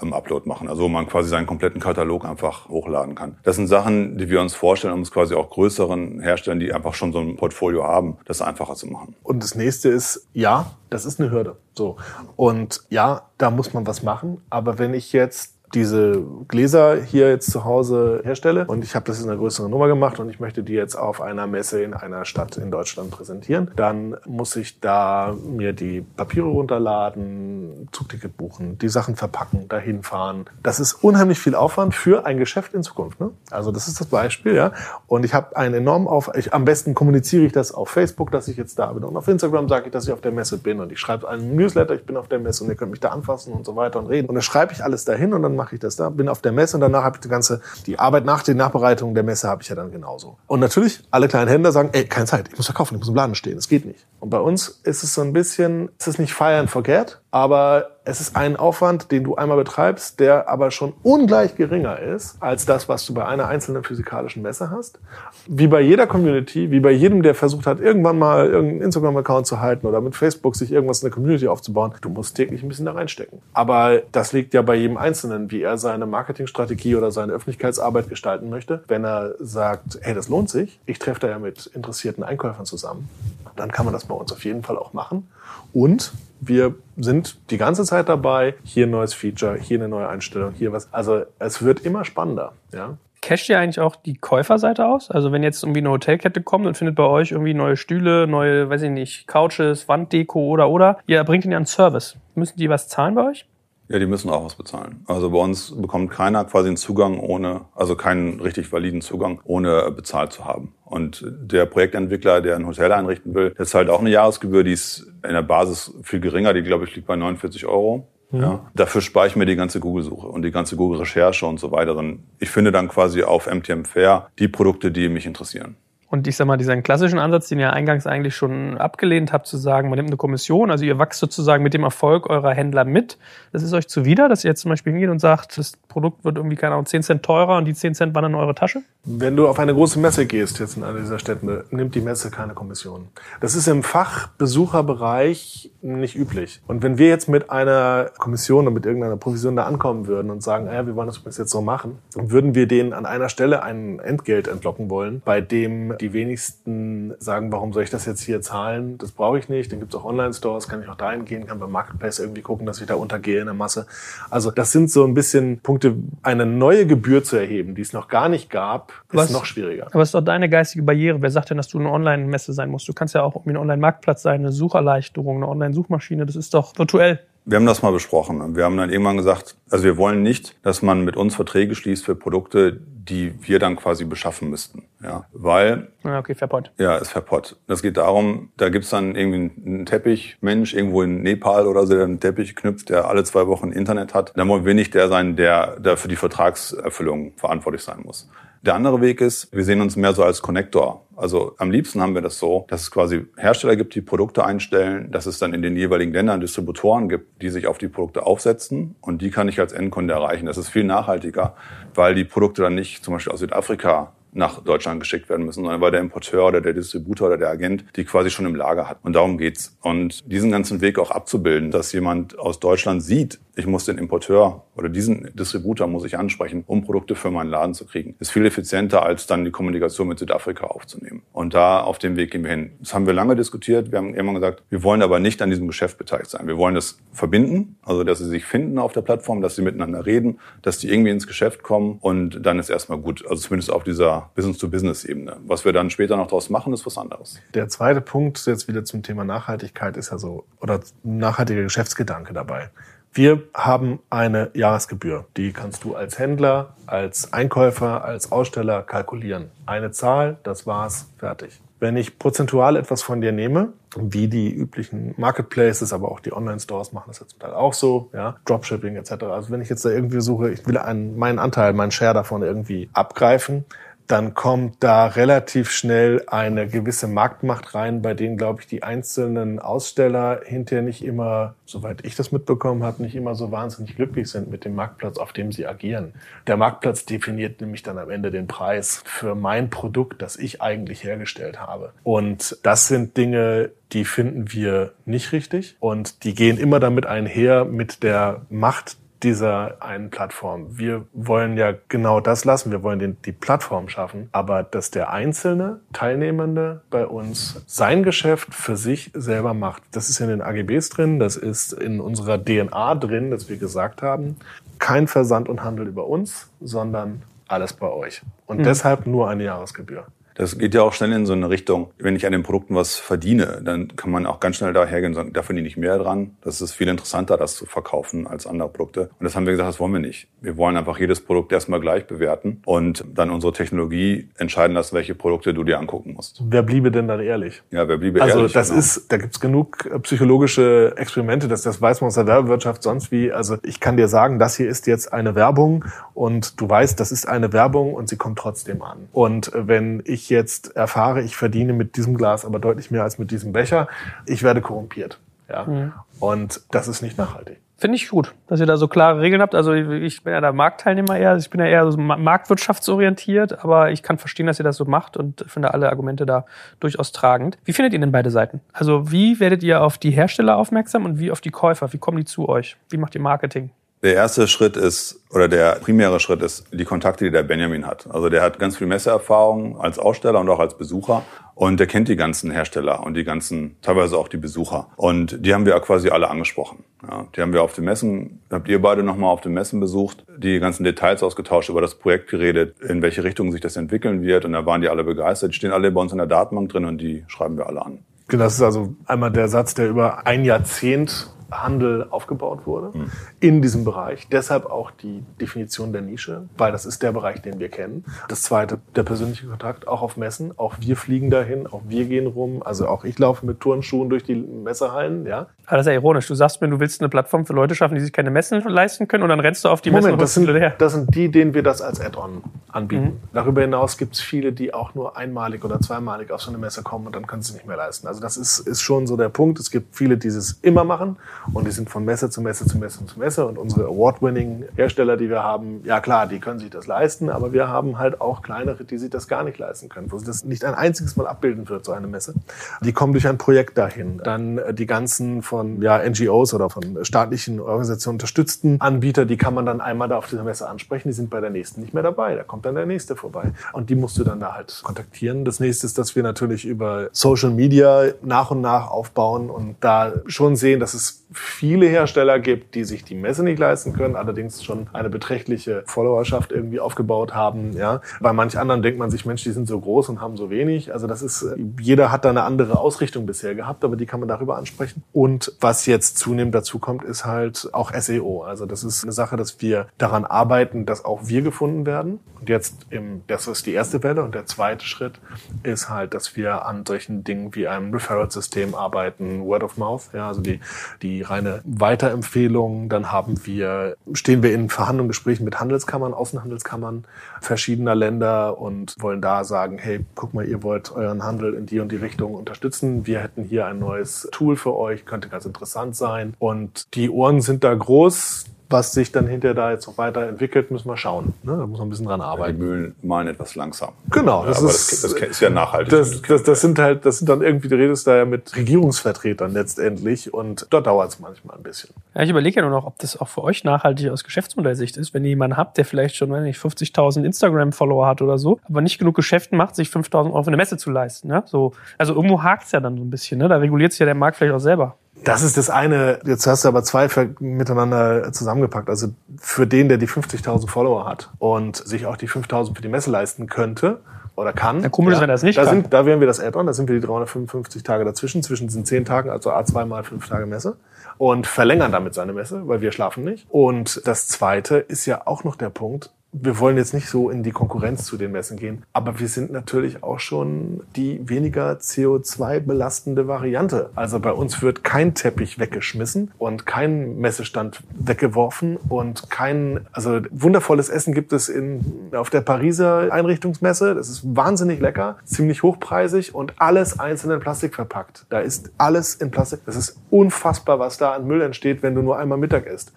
im Upload machen. Also wo man quasi seinen kompletten Katalog einfach hochladen kann. Das sind Sachen, die wir uns vorstellen, um es quasi auch größeren Herstellern, die einfach schon so ein Portfolio haben, das einfacher zu machen. Und das nächste ist, ja, das ist eine Hürde. So. Und ja, da muss man was machen. Aber wenn ich jetzt diese Gläser hier jetzt zu Hause herstelle und ich habe das in einer größeren Nummer gemacht und ich möchte die jetzt auf einer Messe in einer Stadt in Deutschland präsentieren, dann muss ich da mir die Papiere runterladen, Zugticket buchen, die Sachen verpacken, dahin fahren. Das ist unheimlich viel Aufwand für ein Geschäft in Zukunft. Ne? Also das ist das Beispiel, ja. Und ich habe einen enormen Aufwand. Am besten kommuniziere ich das auf Facebook, dass ich jetzt da bin und auf Instagram sage ich, dass ich auf der Messe bin und ich schreibe einen Newsletter, ich bin auf der Messe und ihr könnt mich da anfassen und so weiter und reden. Und dann schreibe ich alles dahin und dann mache ich das da, bin auf der Messe und danach habe ich die ganze, die Arbeit nach den Nachbereitungen der Messe habe ich ja dann genauso. Und natürlich, alle kleinen Händler sagen, ey, keine Zeit, ich muss verkaufen, ich muss im Laden stehen, das geht nicht. Und bei uns ist es so ein bisschen, es ist nicht fire and forget, aber es ist ein Aufwand, den du einmal betreibst, der aber schon ungleich geringer ist als das, was du bei einer einzelnen physikalischen Messe hast. Wie bei jeder Community, wie bei jedem, der versucht hat, irgendwann mal irgendeinen Instagram-Account zu halten oder mit Facebook sich irgendwas in der Community aufzubauen, du musst täglich ein bisschen da reinstecken. Aber das liegt ja bei jedem Einzelnen, wie er seine Marketingstrategie oder seine Öffentlichkeitsarbeit gestalten möchte. Wenn er sagt, hey, das lohnt sich, ich treffe da ja mit interessierten Einkäufern zusammen, dann kann man das bei uns auf jeden Fall auch machen. Und wir sind die ganze Zeit dabei, hier ein neues Feature, hier eine neue Einstellung, hier was. Also es wird immer spannender. Ja? Casht ihr eigentlich auch die Käuferseite aus? Also wenn jetzt irgendwie eine Hotelkette kommt und findet bei euch irgendwie neue Stühle, neue, weiß ich nicht, Couches, Wanddeko oder oder, ihr bringt ihnen ja einen Service. Müssen die was zahlen bei euch? Ja, die müssen auch was bezahlen. Also bei uns bekommt keiner quasi einen Zugang ohne, also keinen richtig validen Zugang, ohne bezahlt zu haben. Und der Projektentwickler, der ein Hotel einrichten will, der zahlt auch eine Jahresgebühr, die ist in der Basis viel geringer, die glaube ich liegt bei 49 Euro. Mhm. Ja. Dafür spare ich mir die ganze Google-Suche und die ganze Google-Recherche und so weiter. Ich finde dann quasi auf MTM Fair die Produkte, die mich interessieren. Und ich sag mal, diesen klassischen Ansatz, den ihr eingangs eigentlich schon abgelehnt habt, zu sagen, man nimmt eine Kommission, also ihr wachst sozusagen mit dem Erfolg eurer Händler mit. Das ist euch zuwider, dass ihr jetzt zum Beispiel hingeht und sagt, das Produkt wird irgendwie, keine Ahnung, 10 Cent teurer und die 10 Cent wandern in eure Tasche? Wenn du auf eine große Messe gehst, jetzt in einer dieser Städte, nimmt die Messe keine Kommission. Das ist im Fachbesucherbereich nicht üblich. Und wenn wir jetzt mit einer Kommission oder mit irgendeiner Provision da ankommen würden und sagen, ja, wir wollen das jetzt so machen, dann würden wir denen an einer Stelle ein Entgelt entlocken wollen, bei dem die wenigsten sagen, warum soll ich das jetzt hier zahlen? Das brauche ich nicht. Dann gibt es auch Online-Stores, kann ich auch dahin gehen, kann beim Marketplace irgendwie gucken, dass ich da untergehe in der Masse. Also das sind so ein bisschen Punkte, eine neue Gebühr zu erheben, die es noch gar nicht gab, ist was, noch schwieriger. Aber es ist doch deine geistige Barriere. Wer sagt denn, dass du eine Online-Messe sein musst? Du kannst ja auch irgendwie ein Online-Marktplatz sein, eine Sucherleichterung, eine Online-Suchmaschine. Das ist doch virtuell. Wir haben das mal besprochen. Wir haben dann irgendwann gesagt, also wir wollen nicht, dass man mit uns Verträge schließt für Produkte, die wir dann quasi beschaffen müssten. Ja, weil. Okay, Verpott. Ja, ist Verpott. Das geht darum, da gibt's dann irgendwie einen Teppichmensch irgendwo in Nepal oder so, der einen Teppich knüpft, der alle zwei Wochen Internet hat. Dann wollen wir nicht der sein, der, der für die Vertragserfüllung verantwortlich sein muss. Der andere Weg ist, wir sehen uns mehr so als Connector. Also am liebsten haben wir das so, dass es quasi Hersteller gibt, die Produkte einstellen, dass es dann in den jeweiligen Ländern Distributoren gibt, die sich auf die Produkte aufsetzen und die kann ich als Endkunde erreichen. Das ist viel nachhaltiger, weil die Produkte dann nicht zum Beispiel aus Südafrika nach Deutschland geschickt werden müssen, sondern weil der Importeur oder der Distributor oder der Agent die quasi schon im Lager hat. Und darum geht's. Und diesen ganzen Weg auch abzubilden, dass jemand aus Deutschland sieht, ich muss den Importeur oder diesen Distributor muss ich ansprechen, um Produkte für meinen Laden zu kriegen. Ist viel effizienter, als dann die Kommunikation mit Südafrika aufzunehmen. Und da auf dem Weg gehen wir hin. Das haben wir lange diskutiert. Wir haben immer gesagt, wir wollen aber nicht an diesem Geschäft beteiligt sein. Wir wollen das verbinden, also dass sie sich finden auf der Plattform, dass sie miteinander reden, dass die irgendwie ins Geschäft kommen und dann ist erstmal gut. Also zumindest auf dieser Business-to-Business-Ebene. Was wir dann später noch daraus machen, ist was anderes. Der zweite Punkt jetzt wieder zum Thema Nachhaltigkeit ist ja so, oder nachhaltiger Geschäftsgedanke dabei Wir haben eine Jahresgebühr. Die kannst du als Händler, als Einkäufer, als Aussteller kalkulieren. Eine Zahl, das war's, fertig. Wenn ich prozentual etwas von dir nehme, wie die üblichen Marketplaces, aber auch die Online-Stores machen das jetzt zum Teil auch so, ja, Dropshipping etc. Also wenn ich jetzt da irgendwie suche, ich will einen, meinen Anteil, meinen Share davon irgendwie abgreifen, dann kommt da relativ schnell eine gewisse Marktmacht rein, bei denen, glaube ich, die einzelnen Aussteller hinterher nicht immer, soweit ich das mitbekommen habe, nicht immer so wahnsinnig glücklich sind mit dem Marktplatz, auf dem sie agieren. Der Marktplatz definiert nämlich dann am Ende den Preis für mein Produkt, das ich eigentlich hergestellt habe. Und das sind Dinge, die finden wir nicht richtig und die gehen immer damit einher mit der Macht dieser einen Plattform. Wir wollen ja genau das lassen. Wir wollen den, die Plattform schaffen, aber dass der einzelne Teilnehmende bei uns sein Geschäft für sich selber macht. Das ist in den AGBs drin, das ist in unserer DNA drin, dass wir gesagt haben, kein Versand und Handel über uns, sondern alles bei euch. Und mhm. deshalb nur eine Jahresgebühr. Das geht ja auch schnell in so eine Richtung, wenn ich an den Produkten was verdiene, dann kann man auch ganz schnell dahergehen und sagen, da verdiene ich mehr dran. Das ist viel interessanter, das zu verkaufen als andere Produkte. Und das haben wir gesagt, das wollen wir nicht. Wir wollen einfach jedes Produkt erstmal gleich bewerten und dann unsere Technologie entscheiden lassen, welche Produkte du dir angucken musst. Wer bliebe denn dann ehrlich? Ja, wer bliebe also ehrlich? Also das genau. ist, da gibt's genug psychologische Experimente, dass das weiß man aus der Werbewirtschaft sonst wie. Also ich kann dir sagen, das hier ist jetzt eine Werbung und du weißt, das ist eine Werbung und sie kommt trotzdem an. Und wenn ich jetzt erfahre, erfahre, ich verdiene mit diesem Glas aber deutlich mehr als mit diesem Becher, ich werde korrumpiert. Ja. Mhm. Und das ist nicht nachhaltig. Finde ich gut, dass ihr da so klare Regeln habt. Also ich bin ja der Marktteilnehmer eher, ich bin ja eher so marktwirtschaftsorientiert, aber ich kann verstehen, dass ihr das so macht und finde alle Argumente da durchaus tragend. Wie findet ihr denn beide Seiten? Also wie werdet ihr auf die Hersteller aufmerksam und wie auf die Käufer? Wie kommen die zu euch? Wie macht ihr Marketing? Der erste Schritt ist, oder der primäre Schritt ist die Kontakte, die der Benjamin hat. Also der hat ganz viel Messeerfahrung als Aussteller und auch als Besucher. Und der kennt die ganzen Hersteller und die ganzen, teilweise auch die Besucher. Und die haben wir quasi alle angesprochen. Ja, die haben wir auf den Messen, habt ihr beide nochmal auf den Messen besucht, die ganzen Details ausgetauscht, über das Projekt geredet, in welche Richtung sich das entwickeln wird. Und da waren die alle begeistert. Die stehen alle bei uns in der Datenbank drin und die schreiben wir alle an. Genau, das ist also einmal der Satz, der über ein Jahrzehnt Handel aufgebaut wurde mhm. In diesem Bereich. Deshalb auch die Definition der Nische, weil das ist der Bereich, den wir kennen. Das zweite, der persönliche Kontakt, auch auf Messen. Auch wir fliegen dahin, auch wir gehen rum. Also auch ich laufe mit Turnschuhen durch die Messehallen. Ja. Aber das ist ja ironisch. Du sagst mir, du willst eine Plattform für Leute schaffen, die sich keine Messen leisten können und dann rennst du auf die Moment, Messen. Das, das sind die, denen wir das als Add-on anbieten. Mhm. Darüber hinaus gibt es viele, die auch nur einmalig oder zweimalig auf so eine Messe kommen und dann können sie es nicht mehr leisten. Also das ist, ist schon so der Punkt. Es gibt viele, die es immer machen und die sind von Messe zu Messe zu Messe zu Messe. Und unsere Award-winning Hersteller, die wir haben, ja klar, die können sich das leisten, aber wir haben halt auch kleinere, die sich das gar nicht leisten können, wo sie das nicht ein einziges Mal abbilden wird, so eine Messe. Die kommen durch ein Projekt dahin. Dann äh, die ganzen von ja, NGOs oder von staatlichen Organisationen unterstützten Anbieter, die kann man dann einmal da auf dieser Messe ansprechen, die sind bei der nächsten nicht mehr dabei. Da kommt dann der nächste vorbei. Und die musst du dann da halt kontaktieren. Das nächste ist, dass wir natürlich über Social Media nach und nach aufbauen und da schon sehen, dass es viele Hersteller gibt, die sich die Messe nicht leisten können, allerdings schon eine beträchtliche Followerschaft irgendwie aufgebaut haben. Ja, bei manch anderen denkt man sich, Mensch, die sind so groß und haben so wenig. Also das ist, jeder hat da eine andere Ausrichtung bisher gehabt, aber die kann man darüber ansprechen. Und was jetzt zunehmend dazu kommt, ist halt auch SEO. Also das ist eine Sache, dass wir daran arbeiten, dass auch wir gefunden werden. Und jetzt im, das ist die erste Welle und der zweite Schritt ist halt, dass wir an solchen Dingen wie einem Referral-System arbeiten, Word of Mouth, ja, also die, die reine Weiterempfehlung. Dann haben wir, stehen wir in Verhandlungen, Gesprächen mit Handelskammern, Außenhandelskammern verschiedener Länder und wollen da sagen, hey, guck mal, ihr wollt euren Handel in die und die Richtung unterstützen. Wir hätten hier ein neues Tool für euch, könnte ganz interessant sein. Und die Ohren sind da groß was sich dann hinterher da jetzt noch weiterentwickelt, müssen wir schauen. Ne? Da muss man ein bisschen dran arbeiten. die Mühlen malen etwas langsam. Genau. Das, ja, ist, das, das, ist ja nachhaltig. Das, das, das, sind halt, das sind dann irgendwie, du redest da ja mit Regierungsvertretern letztendlich und dort dauert es manchmal ein bisschen. Ja, ich überlege ja nur noch, ob das auch für euch nachhaltig aus Geschäftsmodellsicht ist, wenn ihr jemanden habt, der vielleicht schon, wenn nicht 50.000 Instagram-Follower hat oder so, aber nicht genug Geschäften macht, sich 5.000 Euro für eine Messe zu leisten. Ne? So, also irgendwo hakt es ja dann so ein bisschen. Ne? Da reguliert sich ja der Markt vielleicht auch selber. Das ist das eine. Jetzt hast du aber zwei miteinander zusammengepackt. Also für den, der die 50.000 Follower hat und sich auch die 5.000 für die Messe leisten könnte oder kann. Ja, komisch, ja, wenn das nicht da kann. Sind, da wären wir das Add-on. Da sind wir die 355 Tage dazwischen, zwischen diesen 10 Tagen, also A2 mal 5 Tage Messe. und verlängern damit seine Messe, weil wir schlafen nicht. Und das Zweite ist ja auch noch der Punkt, wir wollen jetzt nicht so in die Konkurrenz zu den Messen gehen, aber wir sind natürlich auch schon die weniger CO2 belastende Variante. Also bei uns wird kein Teppich weggeschmissen und kein Messestand weggeworfen und kein, also wundervolles Essen gibt es in, auf der Pariser Einrichtungsmesse. Das ist wahnsinnig lecker, ziemlich hochpreisig und alles einzeln in Plastik verpackt. Da ist alles in Plastik. Das ist unfassbar, was da an Müll entsteht, wenn du nur einmal Mittag isst.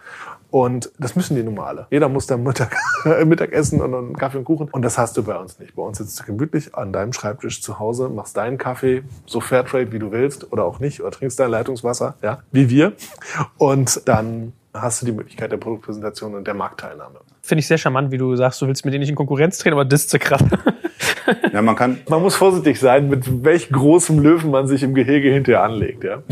Und das müssen die nun mal alle. Jeder muss dann Mittag, Mittagessen und einen Kaffee und Kuchen. Und das hast du bei uns nicht. Bei uns sitzt du gemütlich an deinem Schreibtisch zu Hause, machst deinen Kaffee, so Fairtrade wie du willst oder auch nicht, oder trinkst dein Leitungswasser, ja, wie wir. Und dann hast du die Möglichkeit der Produktpräsentation und der Marktteilnahme. Finde ich sehr charmant, wie du sagst, du willst mit denen nicht in Konkurrenz treten, aber das zu krass. Ja, man kann, Man muss vorsichtig sein, mit welch großem Löwen man sich im Gehege hinterher anlegt, ja.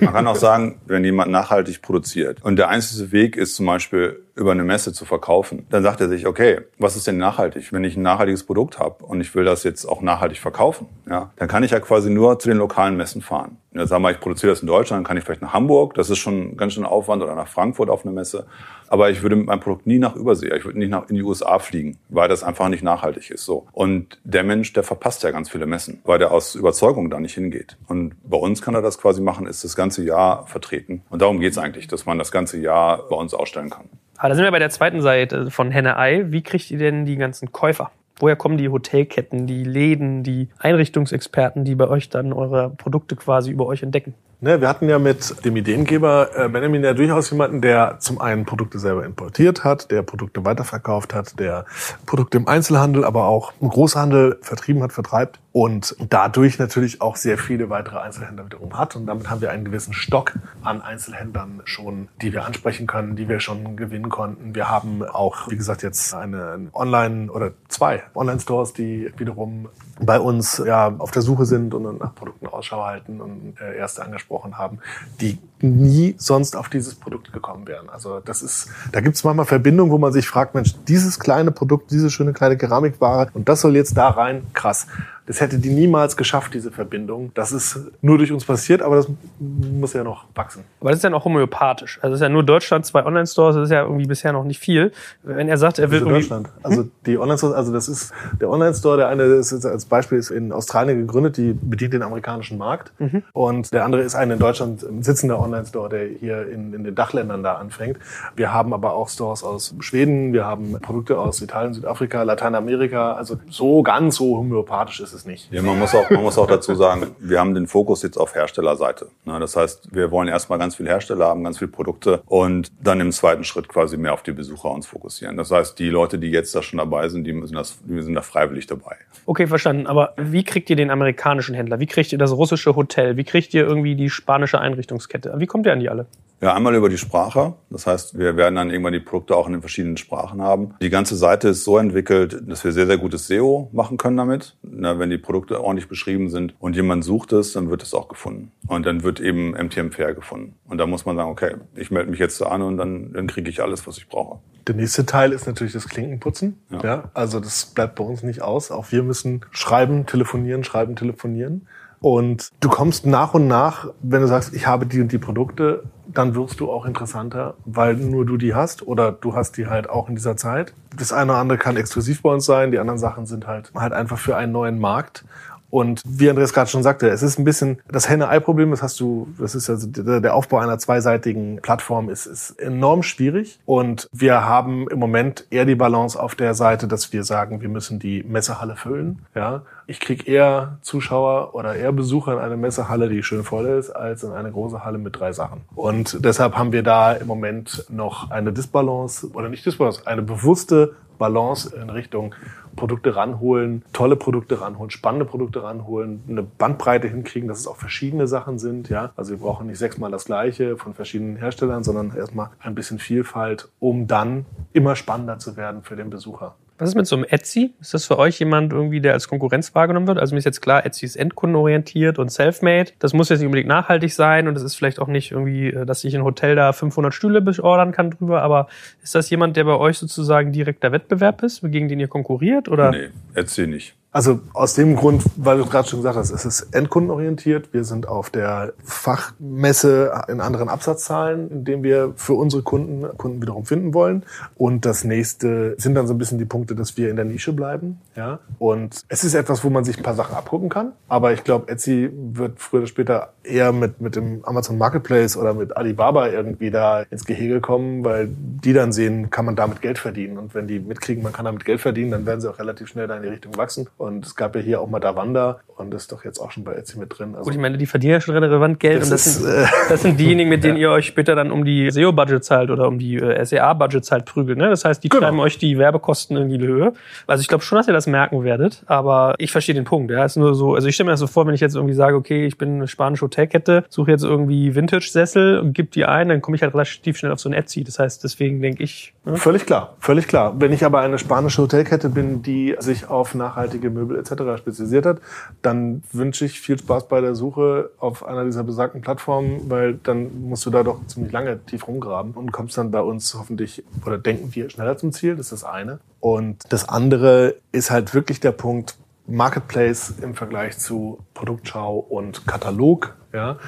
Man kann auch sagen, wenn jemand nachhaltig produziert. Und der einzige Weg ist zum Beispiel über eine Messe zu verkaufen, dann sagt er sich, okay, was ist denn nachhaltig? Wenn ich ein nachhaltiges Produkt habe und ich will das jetzt auch nachhaltig verkaufen, ja, dann kann ich ja quasi nur zu den lokalen Messen fahren. Ja, sagen wir, ich produziere das in Deutschland, dann kann ich vielleicht nach Hamburg, das ist schon ganz schön Aufwand, oder nach Frankfurt auf eine Messe. Aber ich würde mit meinem Produkt nie nach Übersee, ich würde nicht nach in die USA fliegen, weil das einfach nicht nachhaltig ist. So. Und der Mensch, der verpasst ja ganz viele Messen, weil der aus Überzeugung da nicht hingeht. Und bei uns kann er das quasi machen, ist das ganze Jahr vertreten. Und darum geht's eigentlich, dass man das ganze Jahr bei uns ausstellen kann. Aber da sind wir bei der zweiten Seite von Henne Ei. Wie kriegt ihr denn die ganzen Käufer? Woher kommen die Hotelketten, die Läden, die Einrichtungsexperten, die bei euch dann eure Produkte quasi über euch entdecken? Ne, wir hatten ja mit dem Ideengeber äh, Benjamin ja durchaus jemanden, der zum einen Produkte selber importiert hat, der Produkte weiterverkauft hat, der Produkte im Einzelhandel, aber auch im Großhandel vertrieben hat, vertreibt und dadurch natürlich auch sehr viele weitere Einzelhändler wiederum hat. Und damit haben wir einen gewissen Stock an Einzelhändlern schon, die wir ansprechen können, die wir schon gewinnen konnten. Wir haben auch, wie gesagt, jetzt eine Online- oder zwei Online-Stores, die wiederum bei uns ja auf der Suche sind und nach Produkten Ausschau halten und äh, erste angesprochen haben, die nie sonst auf dieses Produkt gekommen wären. Also das ist, da gibt es manchmal Verbindungen, wo man sich fragt, Mensch, dieses kleine Produkt, diese schöne kleine Keramikware und das soll jetzt da rein, krass. Das hätte die niemals geschafft, diese Verbindung. Das ist nur durch uns passiert, aber das muss ja noch wachsen. Aber das ist ja noch homöopathisch. Also es ist ja nur Deutschland, zwei Online-Stores, das ist ja irgendwie bisher noch nicht viel. Wenn er sagt, er will irgendwie... Deutschland. Also die Online-Stores, also das ist der Online-Store, der eine ist jetzt als Beispiel ist in Australien gegründet, die bedient den amerikanischen Markt. Und der andere ist ein in Deutschland sitzender Online-Store, der hier in, in den Dachländern da anfängt. Wir haben aber auch Stores aus Schweden, wir haben Produkte aus Italien, Südafrika, Lateinamerika. Also so ganz so homöopathisch ist es nicht. Ja, man muss auch, man muss auch dazu sagen, wir haben den Fokus jetzt auf Herstellerseite. Ne, Das heißt, wir wollen erstmal ganz viele Hersteller haben, ganz viele Produkte und dann im zweiten Schritt quasi mehr auf die Besucher uns fokussieren. Das heißt, die Leute, die jetzt da schon dabei sind, die müssen das, die sind da freiwillig dabei. Okay, verstanden. Aber wie kriegt ihr den amerikanischen Händler? Wie kriegt ihr das russische Hotel? Wie kriegt ihr irgendwie die spanische Einrichtungskette? Wie kommt ihr an die alle? Ja, einmal über die Sprache. Das heißt, wir werden dann irgendwann die Produkte auch in den verschiedenen Sprachen haben. Die ganze Seite ist so entwickelt, dass wir sehr, sehr gutes SEO machen können damit. Na, wenn die Produkte ordentlich beschrieben sind und jemand sucht es, dann wird es auch gefunden. Und dann wird eben MTM Fair gefunden. Und da muss man sagen, okay, ich melde mich jetzt an und dann, dann kriege ich alles, was ich brauche. Der nächste Teil ist natürlich das Klinkenputzen. Ja. Ja. also das bleibt bei uns nicht aus. Auch wir müssen schreiben, telefonieren, schreiben, telefonieren. Und du kommst nach und nach, wenn du sagst, ich habe die und die Produkte, dann wirst du auch interessanter, weil nur du die hast oder du hast die halt auch in dieser Zeit. Das eine oder andere kann exklusiv bei uns sein, die anderen Sachen sind halt, halt einfach für einen neuen Markt. Und wie Andreas gerade schon sagte, es ist ein bisschen das Henne-Ei-Problem, das hast du, das ist also der Aufbau einer zweiseitigen Plattform ist, ist enorm schwierig. Und wir haben im Moment eher die Balance auf der Seite, dass wir sagen, wir müssen die Messehalle füllen. Ja, ich krieg eher Zuschauer oder eher Besucher in eine Messehalle, die schön voll ist, als in eine große Halle mit drei Sachen. Und deshalb haben wir da im Moment noch eine Disbalance oder nicht Disbalance, eine bewusste Balance in Richtung Produkte ranholen, tolle Produkte ranholen, spannende Produkte ranholen, eine Bandbreite hinkriegen, dass es auch verschiedene Sachen sind. Ja, also wir brauchen nicht sechsmal das Gleiche von verschiedenen Herstellern, sondern erstmal ein bisschen Vielfalt, um dann immer spannender zu werden für den Besucher. Was ist mit so einem Etsy? Ist das für euch jemand irgendwie, der als Konkurrenz wahrgenommen wird? Also mir ist jetzt klar, Etsy ist endkundenorientiert und self-made. Das muss jetzt nicht unbedingt nachhaltig sein und es ist vielleicht auch nicht irgendwie, äh, dass ich ein Hotel da 500 Stühle beordern kann drüber. Aber ist das jemand, der bei euch sozusagen direkter Wettbewerb ist, gegen den ihr konkurriert? Oder? Nee, Etsy nicht. Also aus dem Grund, weil du gerade schon gesagt hast, es ist endkundenorientiert. Wir sind auf der Fachmesse in anderen Absatzzahlen, indem wir für unsere Kunden Kunden wiederum finden wollen. Und das nächste sind dann so ein bisschen die Punkte, dass wir in der Nische bleiben. Ja. Und es ist etwas, wo man sich ein paar Sachen abgucken kann. Aber ich glaube, Etsy wird früher oder später eher mit, mit dem Amazon Marketplace oder mit Alibaba irgendwie da ins Gehege kommen, weil die dann sehen, kann man damit Geld verdienen. Und wenn die mitkriegen, man kann damit Geld verdienen, dann werden sie auch relativ schnell da in die Richtung wachsen. Und es gab ja hier auch mal Davanda und das ist doch jetzt auch schon bei Etsy mit drin. Also Gut, ich meine, die verdienen ja schon relevant Geld das und das, ist, sind, äh, das sind diejenigen, mit denen ja. ihr euch später dann um die SEO-Budgets halt oder um die äh, SEA-Budgets halt prügelt. Ne? Das heißt, die genau. treiben euch die Werbekosten in die Höhe. Also ich glaube schon, dass ihr das merken werdet, aber ich verstehe den Punkt. Ja, ist nur so, also ich stelle mir das so vor, wenn ich jetzt irgendwie sage, okay, ich bin eine spanische Hotelkette, suche jetzt irgendwie Vintage-Sessel und gib die ein, dann komme ich halt relativ schnell auf so ein Etsy. Das heißt, deswegen denke ich. Ne? Völlig klar, völlig klar. Wenn ich aber eine spanische Hotelkette bin, die sich auf nachhaltige Möbel etc. spezialisiert hat, dann wünsche ich viel Spaß bei der Suche auf einer dieser besagten Plattformen, weil dann musst du da doch ziemlich lange tief rumgraben und kommst dann bei uns hoffentlich oder denken wir schneller zum Ziel. Das ist das eine. Und das andere ist halt wirklich der Punkt, Marketplace im Vergleich zu Produktschau und Katalog, ja,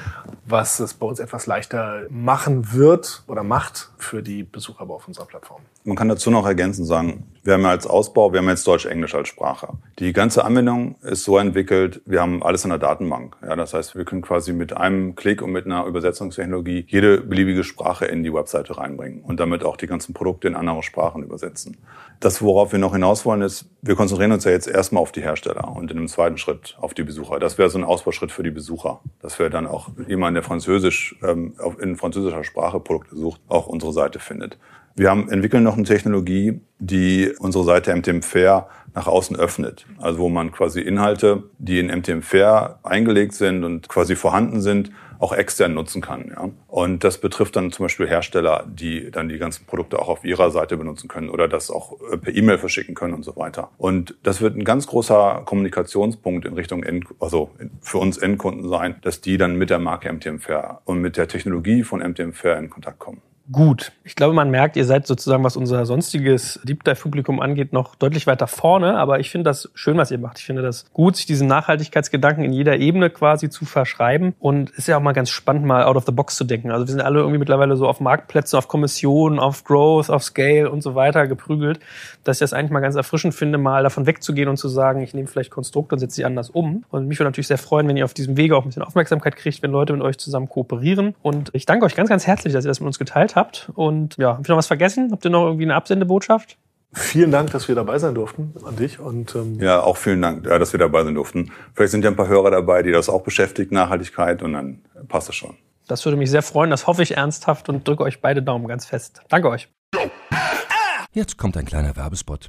was es bei uns etwas leichter machen wird oder macht für die Besucher auf unserer Plattform. Man kann dazu noch ergänzend sagen, wir haben ja als Ausbau, wir haben jetzt Deutsch-Englisch als Sprache. Die ganze Anwendung ist so entwickelt, wir haben alles in der Datenbank. Ja, das heißt, wir können quasi mit einem Klick und mit einer Übersetzungstechnologie jede beliebige Sprache in die Webseite reinbringen und damit auch die ganzen Produkte in andere Sprachen übersetzen. Das, worauf wir noch hinaus wollen, ist, wir konzentrieren uns ja jetzt erstmal auf die Hersteller und in einem zweiten Schritt auf die Besucher. Das wäre so ein Ausbauschritt für die Besucher, dass wir dann auch jemand, der Französisch ähm, in französischer Sprache Produkte sucht, auch unsere Seite findet. Wir haben, entwickeln noch eine Technologie, die unsere Seite MTM Fair nach außen öffnet. Also wo man quasi Inhalte, die in MTM Fair eingelegt sind und quasi vorhanden sind, auch extern nutzen kann. Ja? Und das betrifft dann zum Beispiel Hersteller, die dann die ganzen Produkte auch auf ihrer Seite benutzen können oder das auch äh, per E-Mail verschicken können und so weiter. Und das wird ein ganz großer Kommunikationspunkt in Richtung End, also für uns Endkunden sein, dass die dann mit der Marke MTM Fair und mit der Technologie von MTM Fair in Kontakt kommen gut. Ich glaube, man merkt, ihr seid sozusagen, was unser sonstiges Deep Dive-Publikum angeht, noch deutlich weiter vorne. Aber ich finde das schön, was ihr macht. Ich finde das gut, sich diesen Nachhaltigkeitsgedanken in jeder Ebene quasi zu verschreiben. Und ist ja auch mal ganz spannend, mal out of the box zu denken. Also wir sind alle irgendwie mittlerweile so auf Marktplätzen, auf Kommissionen, auf Growth, auf Scale und so weiter geprügelt, dass ich das eigentlich mal ganz erfrischend finde, mal davon wegzugehen und zu sagen, ich nehme vielleicht Konstrukt und setze sie anders um. Und mich würde natürlich sehr freuen, wenn ihr auf diesem Wege auch ein bisschen Aufmerksamkeit kriegt, wenn Leute mit euch zusammen kooperieren. Und ich danke euch ganz, ganz herzlich, dass ihr das mit uns geteilt habt habt. Und ja, habt ihr noch was vergessen? Habt ihr noch irgendwie eine Absendebotschaft? Vielen Dank, dass wir dabei sein durften an dich. Und, ähm ja, auch vielen Dank, dass wir dabei sein durften. Vielleicht sind ja ein paar Hörer dabei, die das auch beschäftigt, Nachhaltigkeit, und dann passt das schon. Das würde mich sehr freuen, das hoffe ich ernsthaft und drücke euch beide Daumen ganz fest. Danke euch. Jetzt kommt ein kleiner Werbespot.